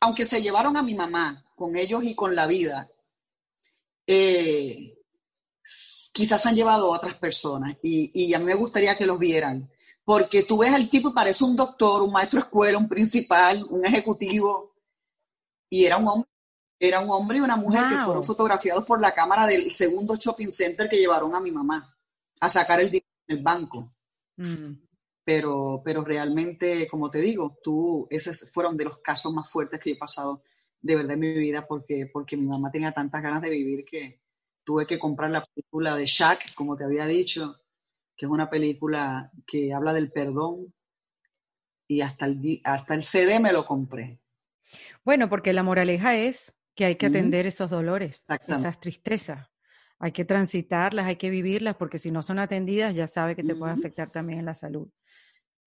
aunque se llevaron a mi mamá con ellos y con la vida, eh, quizás han llevado a otras personas y, y a mí me gustaría que los vieran, porque tú ves al tipo y parece un doctor, un maestro de escuela, un principal, un ejecutivo, y era un hombre era un hombre y una mujer que fueron fotografiados por la cámara del segundo shopping center que llevaron a mi mamá a sacar el dinero en el banco. Mm. Pero, pero realmente, como te digo, tú, esos fueron de los casos más fuertes que he pasado de verdad en mi vida porque, porque mi mamá tenía tantas ganas de vivir que tuve que comprar la película de Shaq, como te había dicho, que es una película que habla del perdón y hasta el, hasta el CD me lo compré. Bueno, porque la moraleja es que hay que atender esos dolores, esas tristezas hay que transitarlas, hay que vivirlas, porque si no son atendidas ya sabe que te puede afectar también en la salud.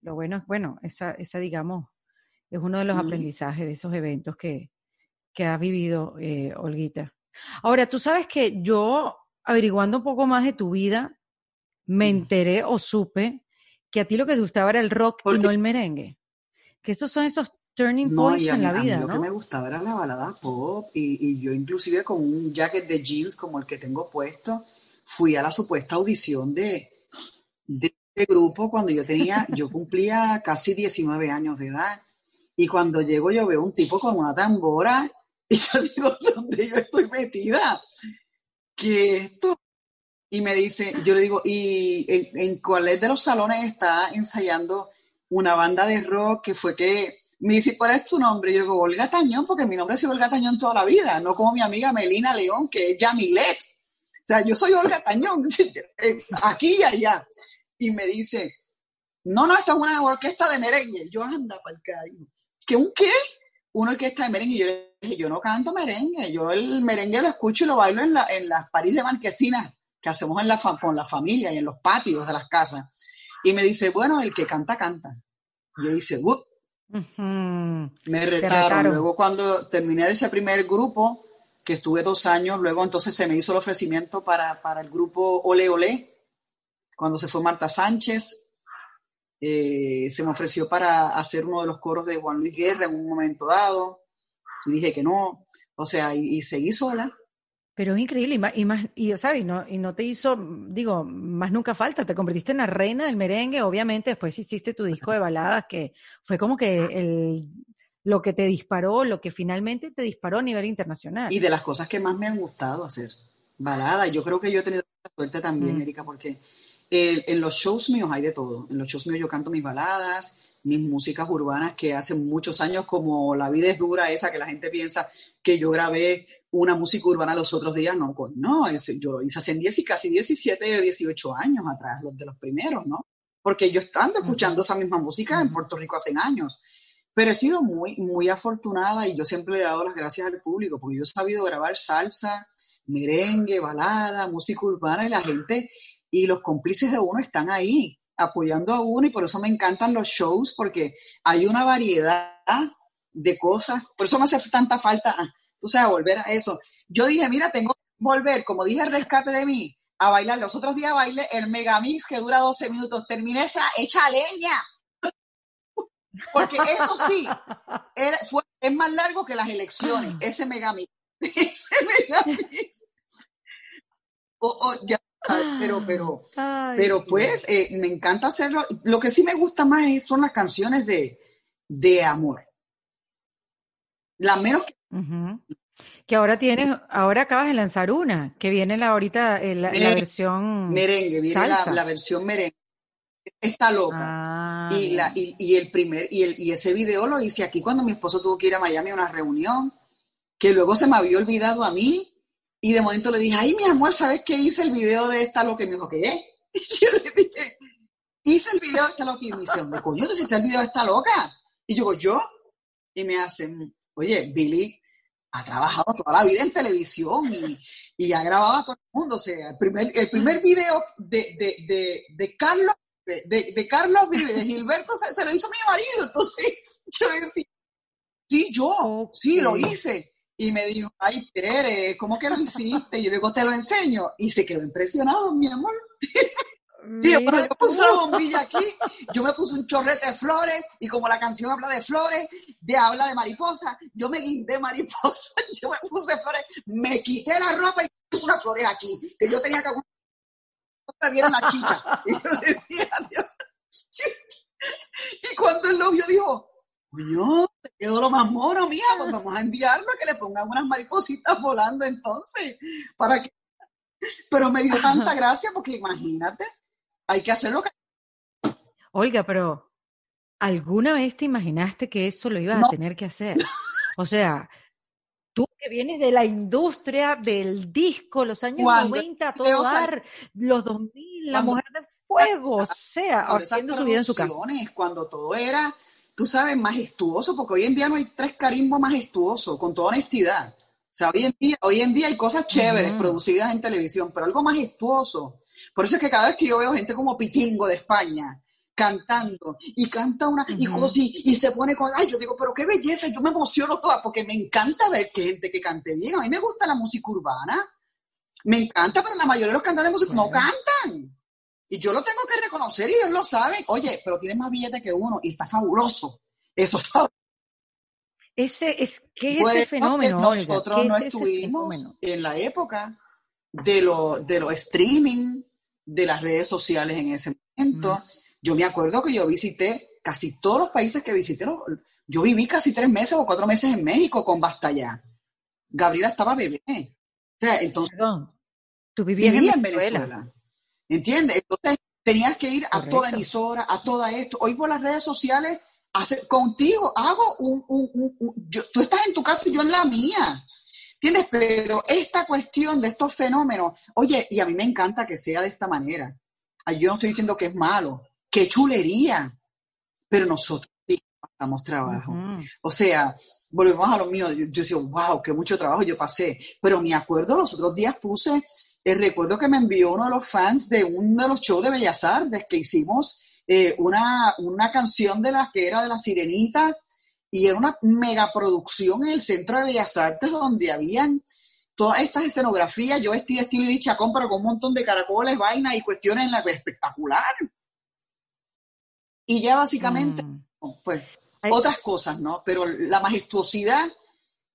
Lo bueno es, bueno, esa, esa digamos, es uno de los aprendizajes de esos eventos que, que has vivido, eh, Olguita. Ahora, tú sabes que yo, averiguando un poco más de tu vida, me enteré o supe que a ti lo que te gustaba era el rock y no el merengue. Que estos son esos turning points en la vida, Lo que me gustaba era la balada pop y, yo inclusive con un jacket de jeans como el que tengo puesto, fui a la supuesta audición de, de este grupo cuando yo tenía, yo [laughs] cumplía casi 19 años de edad. Y cuando llego yo veo un tipo con una tambora y yo [laughs] digo, ¿dónde yo estoy metida? ¿Qué esto? Y me dice, yo le digo, ¿y en, en cuál de los salones está ensayando una banda de rock que fue que me dice, ¿cuál es tu nombre? Y yo digo, Olga Tañón, porque mi nombre ha sido Olga Tañón toda la vida, no como mi amiga Melina León, que es Yamilet. O sea, yo soy Olga Tañón, [laughs] aquí y allá. Y me dice, no, no, esto es una orquesta de merengue. Yo, anda, para el ¿Qué un qué? Una orquesta de merengue. Y yo le dije, yo no canto merengue, yo el merengue lo escucho y lo bailo en, la, en las París de Marquesinas que hacemos en la con la familia y en los patios de las casas. Y me dice, bueno, el que canta, canta. Yo dice, Me retaron. Luego cuando terminé de ese primer grupo, que estuve dos años, luego entonces se me hizo el ofrecimiento para, para el grupo Ole Ole, cuando se fue Marta Sánchez, eh, se me ofreció para hacer uno de los coros de Juan Luis Guerra en un momento dado, y dije que no, o sea, y, y seguí sola. Pero es increíble, y más, y, más, y, ¿sabes? No, y no te hizo, digo, más nunca falta, te convertiste en la reina del merengue, obviamente después hiciste tu disco de baladas, que fue como que el, lo que te disparó, lo que finalmente te disparó a nivel internacional. Y de las cosas que más me han gustado hacer, baladas, yo creo que yo he tenido suerte también, mm. Erika, porque en los shows míos hay de todo, en los shows míos yo canto mis baladas, mis músicas urbanas que hace muchos años, como La vida es dura, esa que la gente piensa que yo grabé una música urbana los otros días, no, pues no, yo lo hice hace 10 y casi 17, 18 años atrás, los de los primeros, ¿no? Porque yo estando escuchando esa misma música en Puerto Rico hace años. Pero he sido muy, muy afortunada y yo siempre le he dado las gracias al público, porque yo he sabido grabar salsa, merengue, balada, música urbana y la gente y los cómplices de uno están ahí apoyando a uno y por eso me encantan los shows porque hay una variedad de cosas, por eso me hace tanta falta tú sabes, volver a eso. Yo dije, mira, tengo que volver, como dije, el rescate de mí, a bailar. Los otros días bailé el Megamix que dura 12 minutos. Terminé esa hecha leña. [laughs] Porque eso sí, es más largo que las elecciones, [clears throat] ese Megamix. [laughs] Ese Megamix. pero, pero, pero pues eh, me encanta hacerlo. Lo que sí me gusta más son las canciones de, de amor. La menos que que ahora tienes, ahora acabas de lanzar una, que viene la ahorita eh, la, versión merengue, viene la, versión merengue. Está loca. Ah, y, la, y, el primer, y, el, y ese video lo hice aquí cuando mi esposo tuvo que ir a Miami a una reunión, que luego se me había olvidado a mí, y de momento le dije, ay, mi amor, ¿sabes qué hice el video de esta lo que me dijo que es? [laughs] Y yo le dije, hice el video de esta loca, y me dice, coño, tú hiciste el video de esta loca? Y yo digo, ¿yo? Y me hacen, oye, Billy ha trabajado toda la vida en televisión y, ha grabado a todo el mundo. O sea, el primer, el primer video de, de, de, Carlos de, Carlos Vive, de Gilberto, se, lo hizo mi marido. Entonces, [laughs] yo decía, sí, yo, sí, lo hice. Y me dijo, ay, Tere, ¿cómo que lo hiciste? Y yo luego te lo enseño. Y se quedó impresionado, mi amor. [laughs] yo puse una bombilla aquí, yo me puse un chorrete de flores y como la canción habla de flores, de habla de mariposa, yo me guindé mariposa, [laughs] yo me puse flores, me quité la ropa y puse unas flores aquí, que yo tenía que vieron la chicha. Y yo decía, Dios. Y cuando el novio dijo, coño, te quedó lo más mono, mía, pues vamos a enviarlo a que le pongan unas maripositas volando entonces, para que... Pero me dio tanta gracia porque imagínate, hay que hacerlo. Olga, pero ¿alguna vez te imaginaste que eso lo ibas a tener que hacer? O sea, tú que vienes de la industria del disco, los años 90, todo dar, los 2000, la mujer de fuego, o sea, haciendo su vida en su casa. Cuando todo era, tú sabes, majestuoso, porque hoy en día no hay tres carimbos majestuosos, con toda honestidad. O sea, hoy en día, hoy en día hay cosas chéveres producidas en televisión, pero algo majestuoso. Por eso es que cada vez que yo veo gente como Pitingo de España cantando y canta una y, y, se pone con ay yo digo pero qué belleza yo me emociono toda porque me encanta ver que gente que cante bien. A mí me gusta la música urbana. Me encanta pero la mayoría de los cantantes de música no cantan. Y yo lo tengo que reconocer y ellos lo saben. Oye pero tiene más billetes que uno y está fabuloso. Eso está ese es, ¿qué es ese fenómeno? Nosotros no estuvimos en la época de lo, de los streaming, de las redes sociales en ese momento. Mm. Yo me acuerdo que yo visité casi todos los países que visité. Yo viví casi tres meses o cuatro meses en México con Basta Ya. Gabriela estaba bebé. O sea, entonces. Perdón. Tú vivías en Venezuela. ¿Entiendes? Entonces tenías que ir a toda emisora, a toda esto. Hoy por las redes sociales, hace, contigo hago un. tú estás en tu casa y yo en la mía. ¿Entiendes? Pero esta cuestión de estos fenómenos, oye, y a mí me encanta que sea de esta manera. Yo no estoy diciendo que es malo, qué chulería, pero nosotros sí pasamos trabajo. O sea, volvemos a lo mío, yo, decía, wow, qué mucho trabajo yo pasé, pero me acuerdo, los otros días puse el recuerdo que me envió uno de los fans de uno de los shows de Bellas Artes que hicimos eh, una, una canción de las que era de la Sirenita y era una megaproducción en el Centro de Bellas Artes donde habían todas estas escenografías, yo vestí de estilo y Chacón, pero con un montón de caracoles, vainas y cuestiones en la espectacular. Y ya básicamente, mm. pues, otras cosas, ¿no? Pero la majestuosidad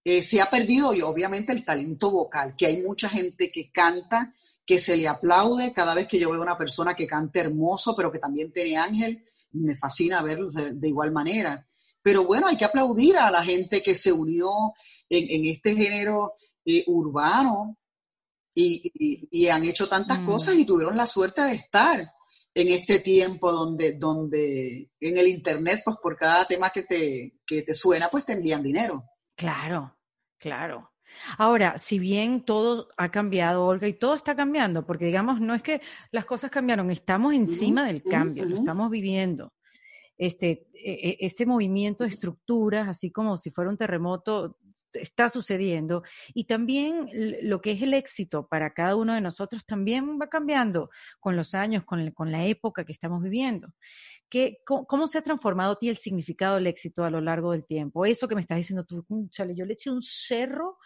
eh, se ha perdido y obviamente el talento vocal, que hay mucha gente que canta, que se le aplaude cada vez que yo veo una persona que canta hermoso, pero que también tiene ángel, me fascina verlo de igual manera. Pero bueno, hay que aplaudir a la gente que se unió en, este género eh, urbano y, han hecho tantas mm. cosas y tuvieron la suerte de estar en este tiempo donde, donde en el Internet, pues por cada tema que te, que te suena, pues te envían dinero. Claro, claro. Ahora, si bien todo ha cambiado, Olga, y todo está cambiando, porque digamos, no es que las cosas cambiaron, estamos encima del cambio, lo estamos viviendo este, e, e, este movimiento de estructuras, así como si fuera un terremoto, está sucediendo. Y también lo que es el éxito para cada uno de nosotros también va cambiando con los años, con, con la época que estamos viviendo. ¿Qué, cómo, se ha transformado ti el significado del éxito a lo largo del tiempo? Eso que me estás diciendo tú, chale, yo le eché un cerro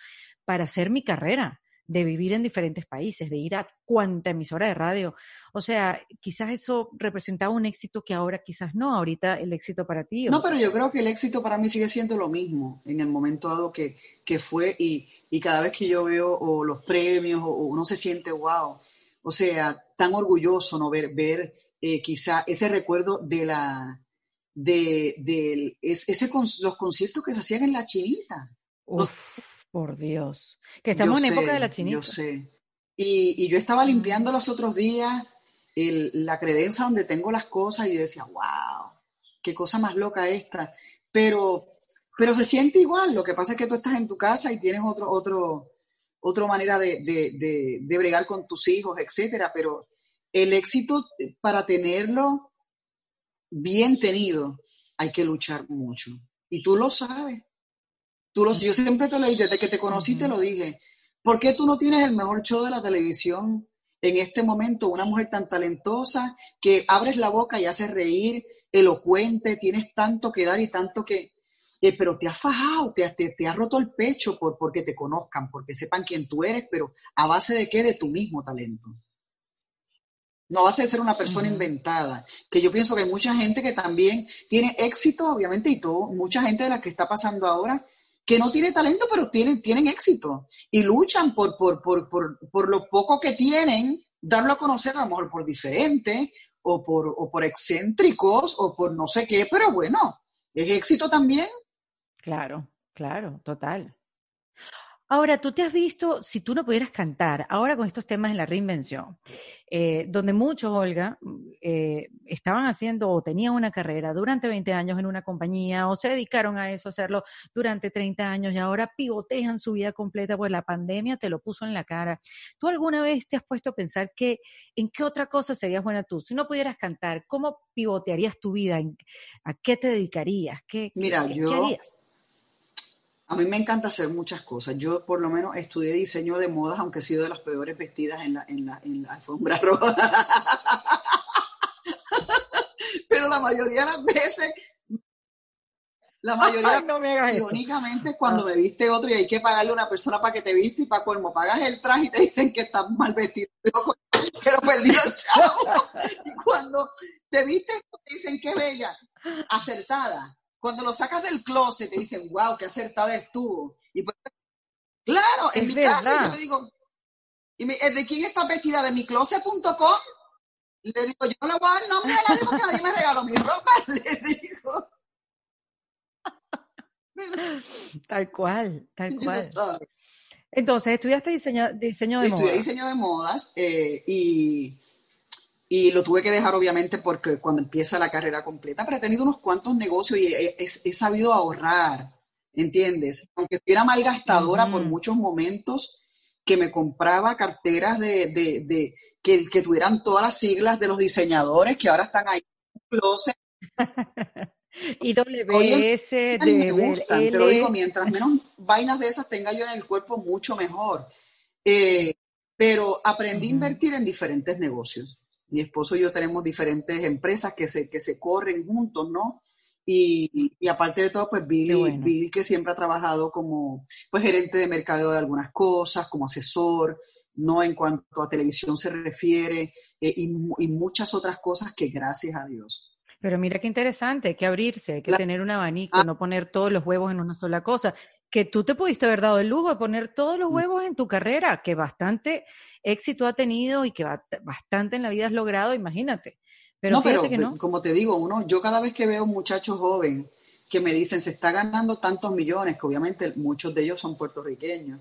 para hacer mi carrera de vivir en diferentes países, de ir a cuánta emisora de radio. O sea, quizás eso representaba un éxito que ahora quizás no, ahorita el éxito para ti. No, pero yo creo que el éxito para mí sigue siendo lo mismo en el momento dado que, que fue y, y, cada vez que yo veo o los premios o, uno se siente wow. O sea, tan orgulloso no ver, ver eh, quizá ese recuerdo de la de, de ese, los conciertos que se hacían en la chinita. Por Dios. Que estamos en época de la chinita. Yo sé. Y, y yo estaba limpiando los otros días la credencia donde tengo las cosas y yo decía, wow, qué cosa más loca esta. Pero, pero se siente igual. Lo que pasa es que tú estás en tu casa y tienes otro, otro, otra manera de, de, de, bregar con tus hijos, etcétera. Pero el éxito, para tenerlo bien tenido, hay que luchar mucho. Y tú lo sabes yo siempre te lo dije, desde que te conocí te lo dije. ¿Por qué tú no tienes el mejor show de la televisión en este momento? Una mujer tan talentosa que abres la boca y haces reír, elocuente, tienes tanto que dar y tanto que... Eh, pero te has fajado, te, te, te has roto el pecho por, porque te conozcan, porque sepan quién tú eres, pero a base de qué? De tu mismo talento. No vas a ser una persona inventada. Que yo pienso que hay mucha gente que también tiene éxito, obviamente, y todo, mucha gente de la que está pasando ahora que no tiene talento, pero tienen, tienen éxito y luchan por, por, por, por, lo poco que tienen, darlo a conocer a lo mejor por diferente o por, o por excéntricos o por no sé qué, pero bueno, es éxito también. Claro, claro, total. Ahora, tú te has visto, si tú no pudieras cantar, ahora con estos temas de la reinvención, eh, donde muchos, Olga, eh, estaban haciendo o tenían una carrera durante 20 años en una compañía o se dedicaron a eso, hacerlo durante 30 años y ahora pivotean su vida completa, pues la pandemia te lo puso en la cara. ¿Tú alguna vez te has puesto a pensar que en qué otra cosa serías buena tú? Si no pudieras cantar, ¿cómo pivotearías tu vida? ¿A qué te dedicarías? ¿Qué, Mira, yo, harías? A mí me encanta hacer muchas cosas. Yo por lo menos estudié diseño de modas, aunque he sido de las peores vestidas en la, en la, en la alfombra [laughs] roja. Pero la mayoría de las veces, la mayoría, no me hagas irónicamente, cuando me viste otro y hay que pagarle a una persona para que te viste y para colmo pagas el traje y te dicen que estás mal vestido. Pero, perdí el chavo. Y cuando te viste, te dicen que bella, acertada cuando lo sacas del closet, te dicen, wow, qué acertada estuvo. Y pues, claro, en mi casa yo le digo, y me, ¿de quién está vestida? ¿De mi closet.com? Le digo, yo no le voy a dar nombre a nadie porque nadie me regaló mi ropa, [laughs] le digo. Tal cual, tal cual. Entonces, estudiaste diseño, diseño de modas. Estudié diseño de modas eh, y, y, lo tuve que dejar obviamente porque cuando empieza la carrera completa, pero he tenido unos cuantos negocios y he, sabido ahorrar, ¿entiendes? Aunque era malgastadora por muchos momentos, que me compraba carteras de, de, de que, que, tuvieran todas las siglas de los diseñadores que ahora están ahí en el closet. [laughs] Y WS, de gustan, te lo digo, mientras menos vainas de esas tenga yo en el cuerpo, mucho mejor. Eh, pero aprendí a invertir en diferentes negocios. Mi esposo y yo tenemos diferentes empresas que se, que se corren juntos, ¿no? Y, y, aparte de todo, pues Billy, que siempre ha trabajado como pues, gerente de mercadeo de algunas cosas, como asesor, no en cuanto a televisión se refiere, eh, y, y, muchas otras cosas que gracias a Dios pero mira qué interesante, hay que abrirse, hay que tener un abanico, ah. no poner todos los huevos en una sola cosa. Que tú te pudiste haber dado el lujo de poner todos los mm. huevos en tu carrera, que bastante éxito ha tenido y que bastante en la vida has logrado, imagínate. Pero no, pero que no. como te digo, uno, yo cada vez que veo un muchacho joven que me dicen se está ganando tantos millones, que obviamente muchos de ellos son puertorriqueños,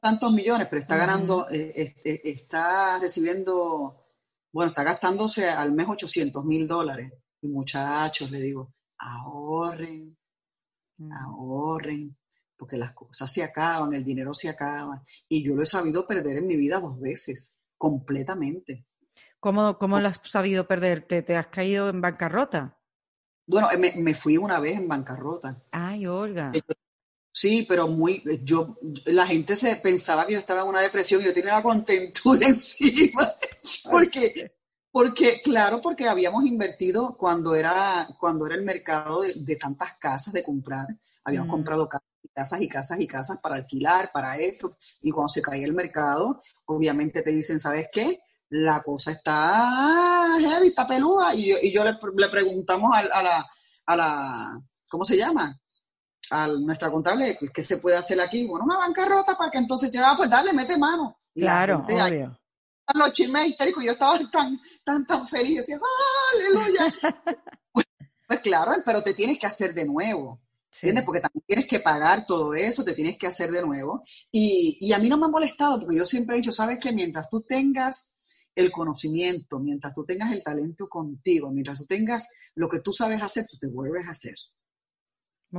tantos millones, pero está ganando, eh, eh, está recibiendo bueno, está gastándose al mes 800 mil dólares. Y muchachos, le digo, ahorren, mm. ahorren, porque las cosas se acaban, el dinero se acaba. Y yo lo he sabido perder en mi vida dos veces, completamente. ¿Cómo, cómo lo has sabido perder? ¿Te, has caído en bancarrota? Bueno, me, me, fui una vez en bancarrota. Ay, Olga. Sí, pero muy, yo, la gente se pensaba que yo estaba en una depresión y yo tenía la contentura [laughs] encima, porque, porque, claro, porque habíamos invertido cuando era, cuando era el mercado de, tantas casas de comprar, habíamos mm. comprado casas y casas y casas para alquilar, para esto, y cuando se caía el mercado, obviamente te dicen, ¿sabes qué? La cosa está heavy, está pelúa, y yo, y yo le, le preguntamos a, a la, a la, ¿cómo se llama? a nuestra contable, ¿qué se puede hacer aquí? Bueno, una bancarrota para que entonces llega, pues dale, mete mano. claro, obvio. los chismes histéricos, yo estaba tan, tan, tan feliz, decía, aleluya. [laughs] pues, pues, claro, pero te tienes que hacer de nuevo. ¿Entiendes? Porque también tienes que pagar todo eso, te tienes que hacer de nuevo. Y, y a mí no me ha molestado, porque yo siempre he dicho, sabes que mientras tú tengas el conocimiento, mientras tú tengas el talento contigo, mientras tú tengas lo que tú sabes hacer, tú te vuelves a hacer.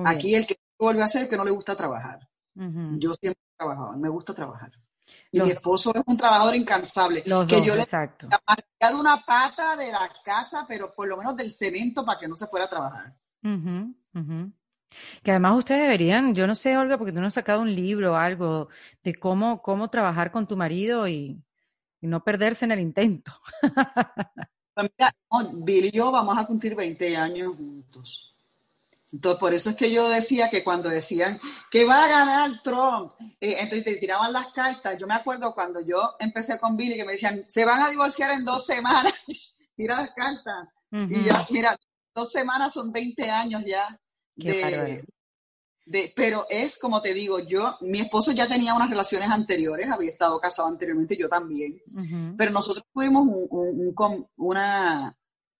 Aquí el que vuelve a hacer el que no le gusta trabajar. Yo siempre he trabajado, me gusta trabajar. Y mi esposo es un trabajador incansable. que yo exacto. le he una pata de la casa, pero por lo menos del cemento para que no se fuera a trabajar. Que además ustedes deberían, yo no sé, Olga, porque tú no has sacado un libro o algo de cómo, cómo trabajar con tu marido y, no perderse en el intento. [laughs] Pues mira, Bill y yo vamos a cumplir 20 años juntos. Entonces, por eso es que yo decía que cuando decían que va a ganar Trump, eh, entonces te tiraban las cartas. Yo me acuerdo cuando yo empecé con Billy que me decían, se van a divorciar en dos semanas. [laughs] Tira las cartas. Y ya, mira, dos semanas son 20 años ya. De, de, pero es como te digo, yo, mi esposo ya tenía unas relaciones anteriores, había estado casado anteriormente, yo también. Pero nosotros tuvimos un, una,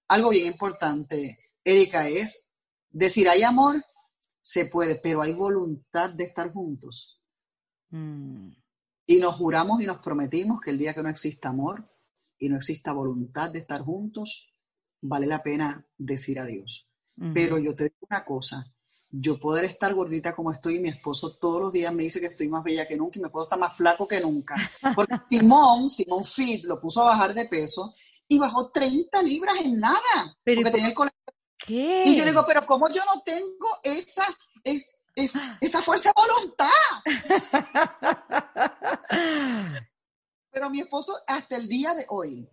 algo bien importante, Erika, es Decir, hay amor, se puede, pero hay voluntad de estar juntos. Mm. Y nos juramos y nos prometimos que el día que no exista amor y no exista voluntad de estar juntos, vale la pena decir adiós. Pero yo te digo una cosa, yo poder estar gordita como estoy y mi esposo todos los días me dice que estoy más bella que nunca y me puedo estar más flaco que nunca. Porque [laughs] Simón, Simón Fit, lo puso a bajar de peso y bajó 30 libras en nada. Pero porque tenía el y yo digo, pero ¿cómo yo no tengo esa, esa fuerza de voluntad? [laughs] pero mi esposo hasta el día de hoy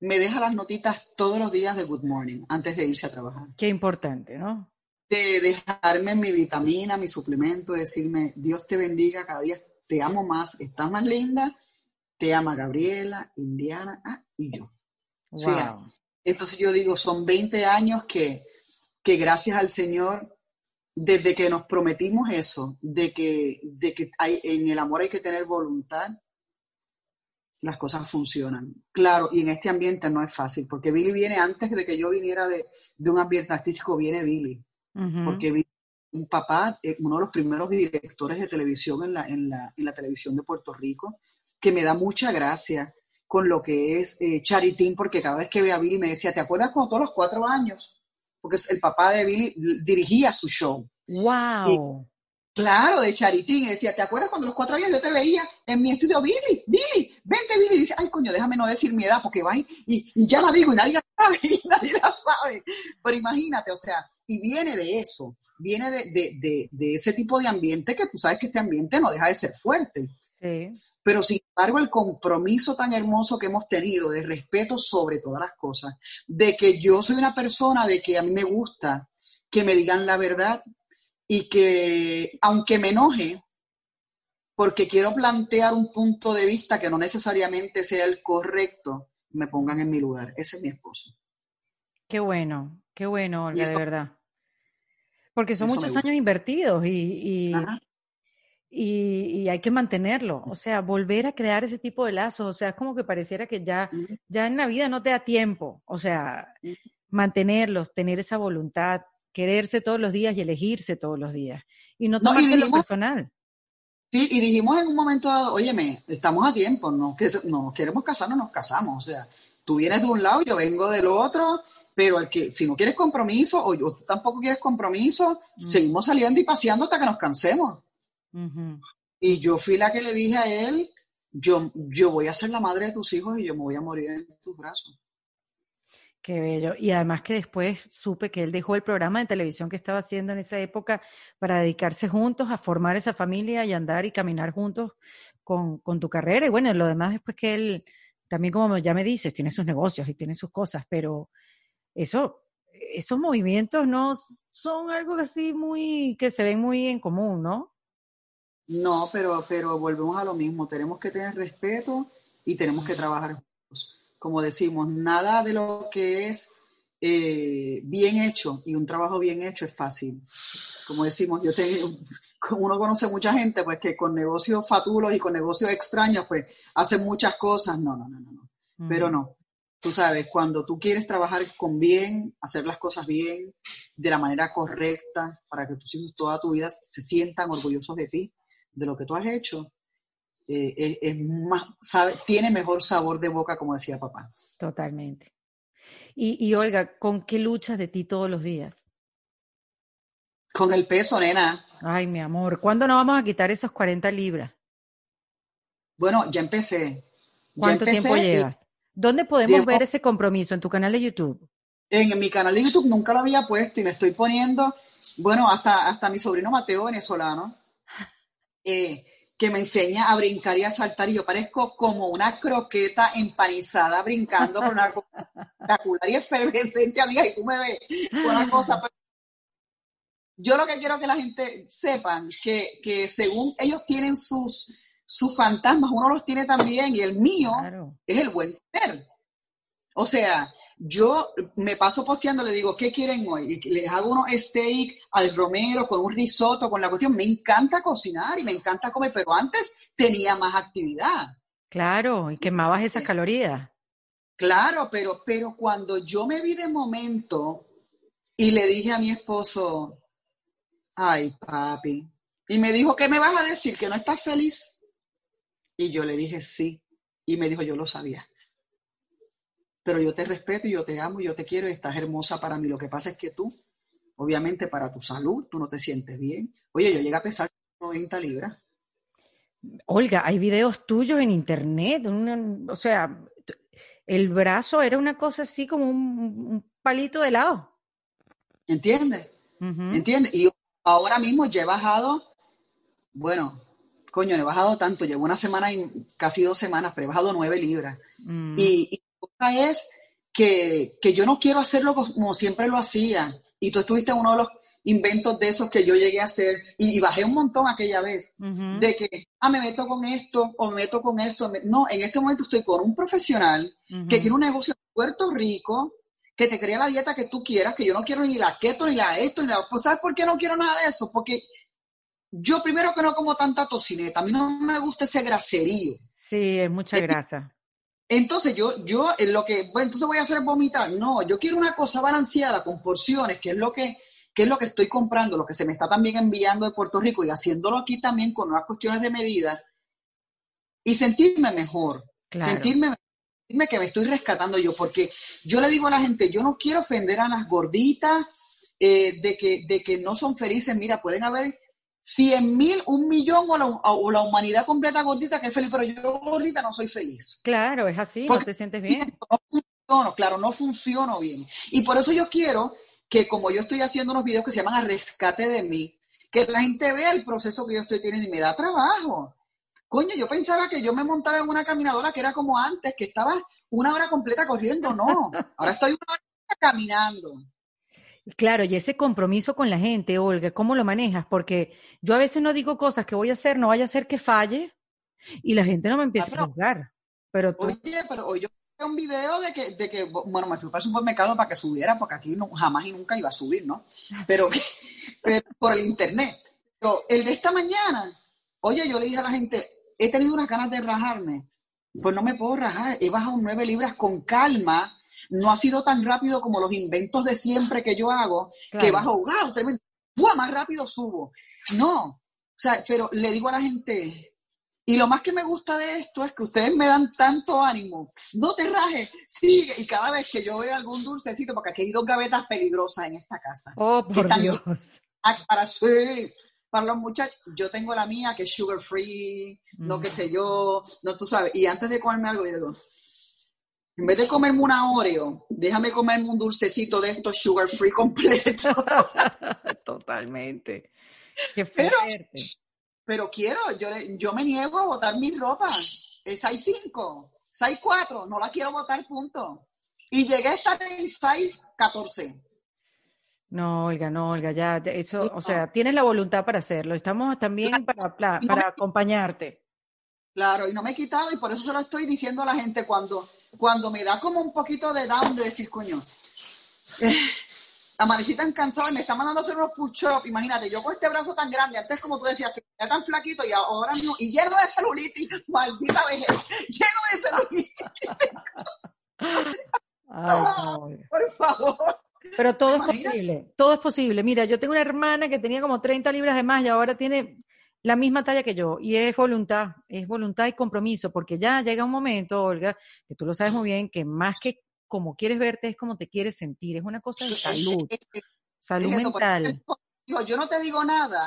me deja las notitas todos los días de Good Morning antes de irse a trabajar. Qué importante, ¿no? De dejarme mi vitamina, mi suplemento, decirme, Dios te bendiga, cada día te amo más, estás más linda, te ama Gabriela, Indiana ah, y yo. Wow. Entonces yo digo, son 20 años que que gracias al Señor, desde que nos prometimos eso, de que, de que hay, en el amor hay que tener voluntad, las cosas funcionan. Claro, y en este ambiente no es fácil, porque Billy viene antes de que yo viniera de, un ambiente artístico, viene Billy. Porque Billy, un papá, eh, uno de los primeros directores de televisión en la, en la, en la televisión de Puerto Rico, que me da mucha gracia con lo que es eh, Charitín, porque cada vez que ve a Billy me decía, ¿te acuerdas cuando todos los cuatro años? Porque el papá de Billy dirigía su show. ¡Wow! Claro, de Charitín. Y decía, ¿te acuerdas cuando los cuatro años yo te veía en mi estudio? Billy, Billy, vente Billy. Y dice, ay, coño, déjame no decir mi edad porque va y, y, ya la digo y nadie la sabe, [laughs] y nadie la sabe. Pero imagínate, o sea, y viene de eso viene de, ese tipo de ambiente que tú sabes que este ambiente no deja de ser fuerte. Pero sin embargo, el compromiso tan hermoso que hemos tenido de respeto sobre todas las cosas, de que yo soy una persona de que a mí me gusta que me digan la verdad y que aunque me enoje, porque quiero plantear un punto de vista que no necesariamente sea el correcto, me pongan en mi lugar. Ese es mi esposo. Qué bueno, qué bueno, Olga, de verdad. Porque son muchos años invertidos y, y, hay que mantenerlo. O sea, volver a crear ese tipo de lazos. O sea, es como que pareciera que ya, ya en la vida no te da tiempo. O sea, mantenerlos, tener esa voluntad, quererse todos los días y elegirse todos los días. Y no tomarse lo personal. Sí, y dijimos en un momento dado, óyeme, estamos a tiempo, no, que, no queremos casarnos, nos casamos. O sea, tú vienes de un lado, yo vengo del otro, pero el que, si no quieres compromiso o, tú tampoco quieres compromiso, mm. seguimos saliendo y paseando hasta que nos cansemos. Y yo fui la que le dije a él, yo, yo voy a ser la madre de tus hijos y yo me voy a morir en tus brazos. Qué bello. Y además que después supe que él dejó el programa de televisión que estaba haciendo en esa época para dedicarse juntos a formar esa familia y andar y caminar juntos con, con tu carrera. Y bueno, lo demás después que él, también como ya me dices, tiene sus negocios y tiene sus cosas, pero eso, esos movimientos no son algo así muy, que se ven muy en común, ¿no? No, pero, pero volvemos a lo mismo, tenemos que tener respeto y tenemos que trabajar. Como decimos, nada de lo que es eh, bien hecho y un trabajo bien hecho es fácil. Como decimos, yo tengo, [laughs] uno conoce mucha gente pues que con negocios fatulos y con negocios extraños pues hacen muchas cosas. No, no, no, no, no. Pero no, Tú sabes, cuando tú quieres trabajar con bien, hacer las cosas bien, de la manera correcta, para que tus hijos toda tu vida se sientan orgullosos de ti, de lo que tú has hecho, eh, es, más, sabe, tiene mejor sabor de boca, como decía papá. Totalmente. Y, y Olga, ¿con qué luchas de ti todos los días? Con el peso, nena. Ay, mi amor, ¿cuándo nos vamos a quitar esos 40 libras? Bueno, ya empecé. ¿Cuánto tiempo llevas? ¿Dónde podemos ver ese compromiso? ¿En tu canal de YouTube? En, mi canal de YouTube nunca lo había puesto y me estoy poniendo, bueno, hasta, hasta mi sobrino Mateo, venezolano, [laughs] eh, que me enseña a brincar y a saltar y yo parezco como una croqueta empanizada brincando con una cosa espectacular y efervescente, amiga, y tú me ves una cosa... Pues, yo lo que quiero que la gente sepan que, que según ellos tienen sus sus fantasmas, uno los tiene también y el mío es el buen ser. O sea, yo me paso posteando, le digo, ¿qué quieren hoy? Y les hago unos steak al romero con un risotto, con la cuestión. Me encanta cocinar y me encanta comer, pero antes tenía más actividad. Claro, y quemabas esas calorías. Claro, pero, pero cuando yo me vi de momento y le dije a mi esposo, ay, papi, y me dijo, ¿qué me vas a decir? ¿Que no estás feliz? Y yo le dije sí. Y me dijo, yo lo sabía. Pero yo te respeto y yo te amo y yo te quiero y estás hermosa para mí. Lo que pasa es que tú, obviamente para tu salud, tú no te sientes bien. Oye, yo llegué a pesar 90 libras. Olga, hay videos tuyos en internet, o sea, el brazo era una cosa así como un, palito de helado. ¿Entiendes? ¿Entiendes? Y ahora mismo ya he bajado, bueno, coño, no he bajado tanto, llevo una semana y casi dos semanas, pero he bajado nueve libras. Mm. Y, cosa es que, yo no quiero hacerlo como siempre lo hacía. Y tú estuviste en uno de los inventos de esos que yo llegué a hacer y, bajé un montón aquella vez, de que, ah, me meto con esto o me meto con esto. No, en este momento estoy con un profesional que tiene un negocio en Puerto Rico, que te crea la dieta que tú quieras, que yo no quiero ni la keto, ni la esto, ni la... Pues ¿sabes por qué no quiero nada de eso? Porque yo primero que no como tanta tocineta, a mí no me gusta ese graserío. Sí, es mucha grasa. Entonces yo, yo, en lo que, bueno, entonces voy a hacer vomitar. No, yo quiero una cosa balanceada con porciones, que es lo que, que es lo que estoy comprando, lo que se me está también enviando de Puerto Rico y haciéndolo aquí también con unas cuestiones de medidas y sentirme mejor, sentirme, sentirme que me estoy rescatando yo, porque yo le digo a la gente, yo no quiero ofender a las gorditas eh, de, que, de que no son felices, mira, pueden haber 100 mil, un millón o la, humanidad completa gordita que es feliz, pero yo gordita no soy feliz. Claro, es así, no te sientes bien. No funciono, claro, no funciono bien. Y por eso yo quiero que como yo estoy haciendo unos videos que se llaman a rescate de mí, que la gente vea el proceso que yo estoy teniendo y me da trabajo. Coño, yo pensaba que yo me montaba en una caminadora que era como antes, que estaba una hora completa corriendo, no. Ahora estoy una hora caminando. Claro, y ese compromiso con la gente, Olga, ¿cómo lo manejas? Porque yo a veces no digo cosas que voy a hacer, no vaya a ser que falle y la gente no me empiece a juzgar. Pero Oye, pero hoy yo vi un video de que, de que, bueno, me fui para el supermercado para que subiera, porque aquí no, jamás y nunca iba a subir, ¿no? [laughs] Pero, por el internet. Pero el de esta mañana, oye, yo le dije a la gente, he tenido unas ganas de rajarme. Pues no me puedo rajar, he bajado nueve libras con calma no ha sido tan rápido como los inventos de siempre que yo hago, que bajo, wow, tremendo, más rápido subo. No, o sea, pero le digo a la gente, y lo más que me gusta de esto es que ustedes me dan tanto ánimo. No te rajes, sigue. Y cada vez que yo veo algún dulcecito, porque aquí hay dos gavetas peligrosas en esta casa. Oh, por Dios. Para, para los muchachos, yo tengo la mía que es sugar free, no qué mm. sé yo, no tú sabes. Y antes de comerme algo, yo digo, en vez de comerme una Oreo, déjame comerme un dulcecito de estos sugar free [laughs] completo. [laughs] Totalmente. Qué fuerte. Pero, quiero, yo, yo me niego a botar mi ropa. Es 6'5, 6'4, no la quiero botar, punto. Y llegué a estar en 6'14. No, Olga, no, Olga, ya, eso, o sea, tienes la voluntad para hacerlo. Estamos también para, para acompañarte. Claro, y no me he quitado y por eso se lo estoy diciendo a la gente cuando, cuando me da como un poquito de down de decir, coño, amanecí tan cansado y me está mandando a hacer unos push-ups. Imagínate, yo con este brazo tan grande, antes como tú decías, que era tan flaquito y ahora mismo, y lleno de celulitis, maldita vejez, lleno de celulitis. [laughs] por favor. Pero todo es posible, todo es posible. Mira, yo tengo una hermana que tenía como 30 libras de más y ahora tiene la misma talla que yo y es voluntad, es voluntad y compromiso, porque ya llega un momento, Olga, que tú lo sabes muy bien, que más que como quieres verte es como te quieres sentir, es una cosa de salud, salud mental. yo no te digo nada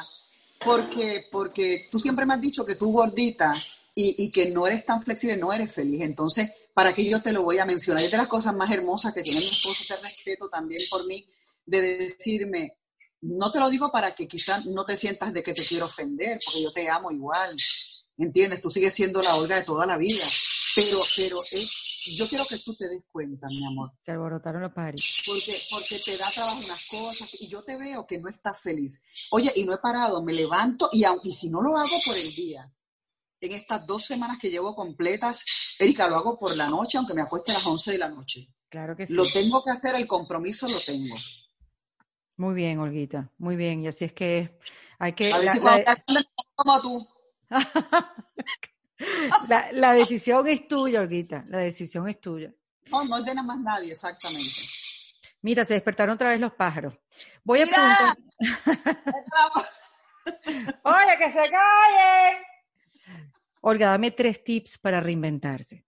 porque, porque tú siempre me has dicho que tú gordita y, y, que no eres tan flexible, no eres feliz. Entonces, ¿para qué yo te lo voy a mencionar? Es de las cosas más hermosas que tiene mi esposo, ese respeto también por mí, de decirme, no te lo digo para que quizás no te sientas de que te quiero ofender, porque yo te amo igual, ¿entiendes? Tú sigues siendo la Olga de toda la vida, pero, pero yo quiero que tú te des cuenta, mi amor. Se alborotaron los paris. Porque, porque te da trabajo unas cosas y yo te veo que no estás feliz. Oye, y no he parado, me levanto y, y si no lo hago por el día, en estas dos semanas que llevo completas, Erika, lo hago por la noche, aunque me acueste a las 11 de la noche. Claro que sí. Lo tengo que hacer, el compromiso lo tengo. Muy bien, Olguita, muy bien. Y así es que hay que... como tú. [laughs] la, decisión es tuya, Olguita, la decisión es tuya. No, no ordena más nadie, exactamente. Mira, se despertaron otra vez los pájaros. Voy a preguntar... [laughs] ¡Oye, que se callen! Olga, dame tres tips para reinventarse.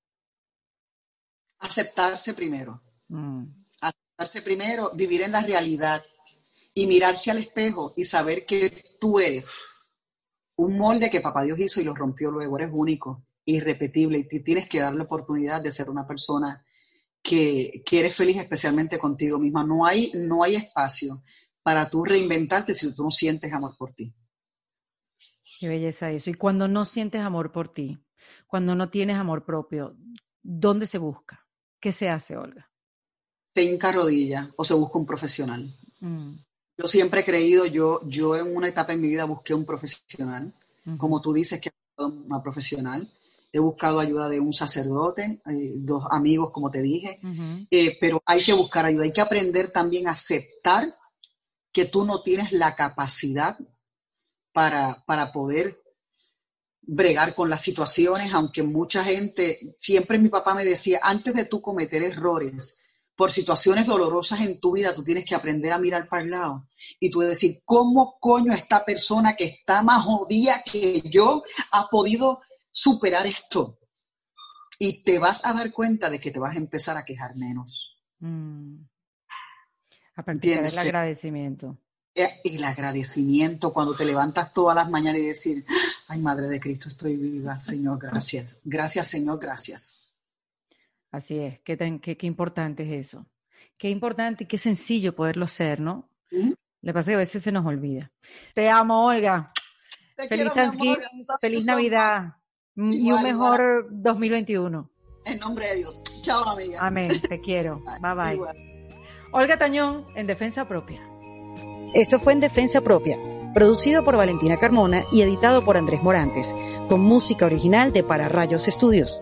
Aceptarse primero. Mm. Aceptarse primero, vivir en la realidad y mirarse al espejo y saber que tú eres un molde que papá Dios hizo y lo rompió luego, eres único, irrepetible y tienes que dar la oportunidad de ser una persona que, que eres feliz especialmente contigo misma. No hay, no hay espacio para tú reinventarte si tú no sientes amor por ti. Qué belleza eso. Y cuando no sientes amor por ti, cuando no tienes amor propio, ¿dónde se busca? ¿Qué se hace, Olga? Se hinca rodilla o se busca un profesional. Mm. Yo siempre he creído, yo, yo en una etapa en mi vida busqué un profesional, como tú dices que una profesional, he buscado ayuda de un sacerdote, eh, dos amigos, como te dije, eh, pero hay que buscar ayuda, hay que aprender también a aceptar que tú no tienes la capacidad para, para poder bregar con las situaciones, aunque mucha gente, siempre mi papá me decía, antes de tú cometer errores por situaciones dolorosas en tu vida, tú tienes que aprender a mirar para el lado y tú decir, ¿cómo coño esta persona que está más jodida que yo ha podido superar esto? Y te vas a dar cuenta de que te vas a empezar a quejar menos. Mm. A partir del agradecimiento. Eh, el agradecimiento cuando te levantas todas las mañanas y decir, ay Madre de Cristo, estoy viva, Señor, gracias. Gracias, Señor, gracias. Así es, qué, qué, qué importante es eso. Qué importante y qué sencillo poderlo ser, ¿no? Le pasa que a veces se nos olvida. Te amo, Olga. feliz Thanksgiving, feliz Navidad y un mejor 2021. En nombre de Dios. Chao, amiga. Amén, te [laughs] quiero. bye bye. Olga Tañón, en Defensa Propia. Esto fue en Defensa Propia, producido por Valentina Carmona y editado por Andrés Morantes, con música original de Para Rayos Estudios.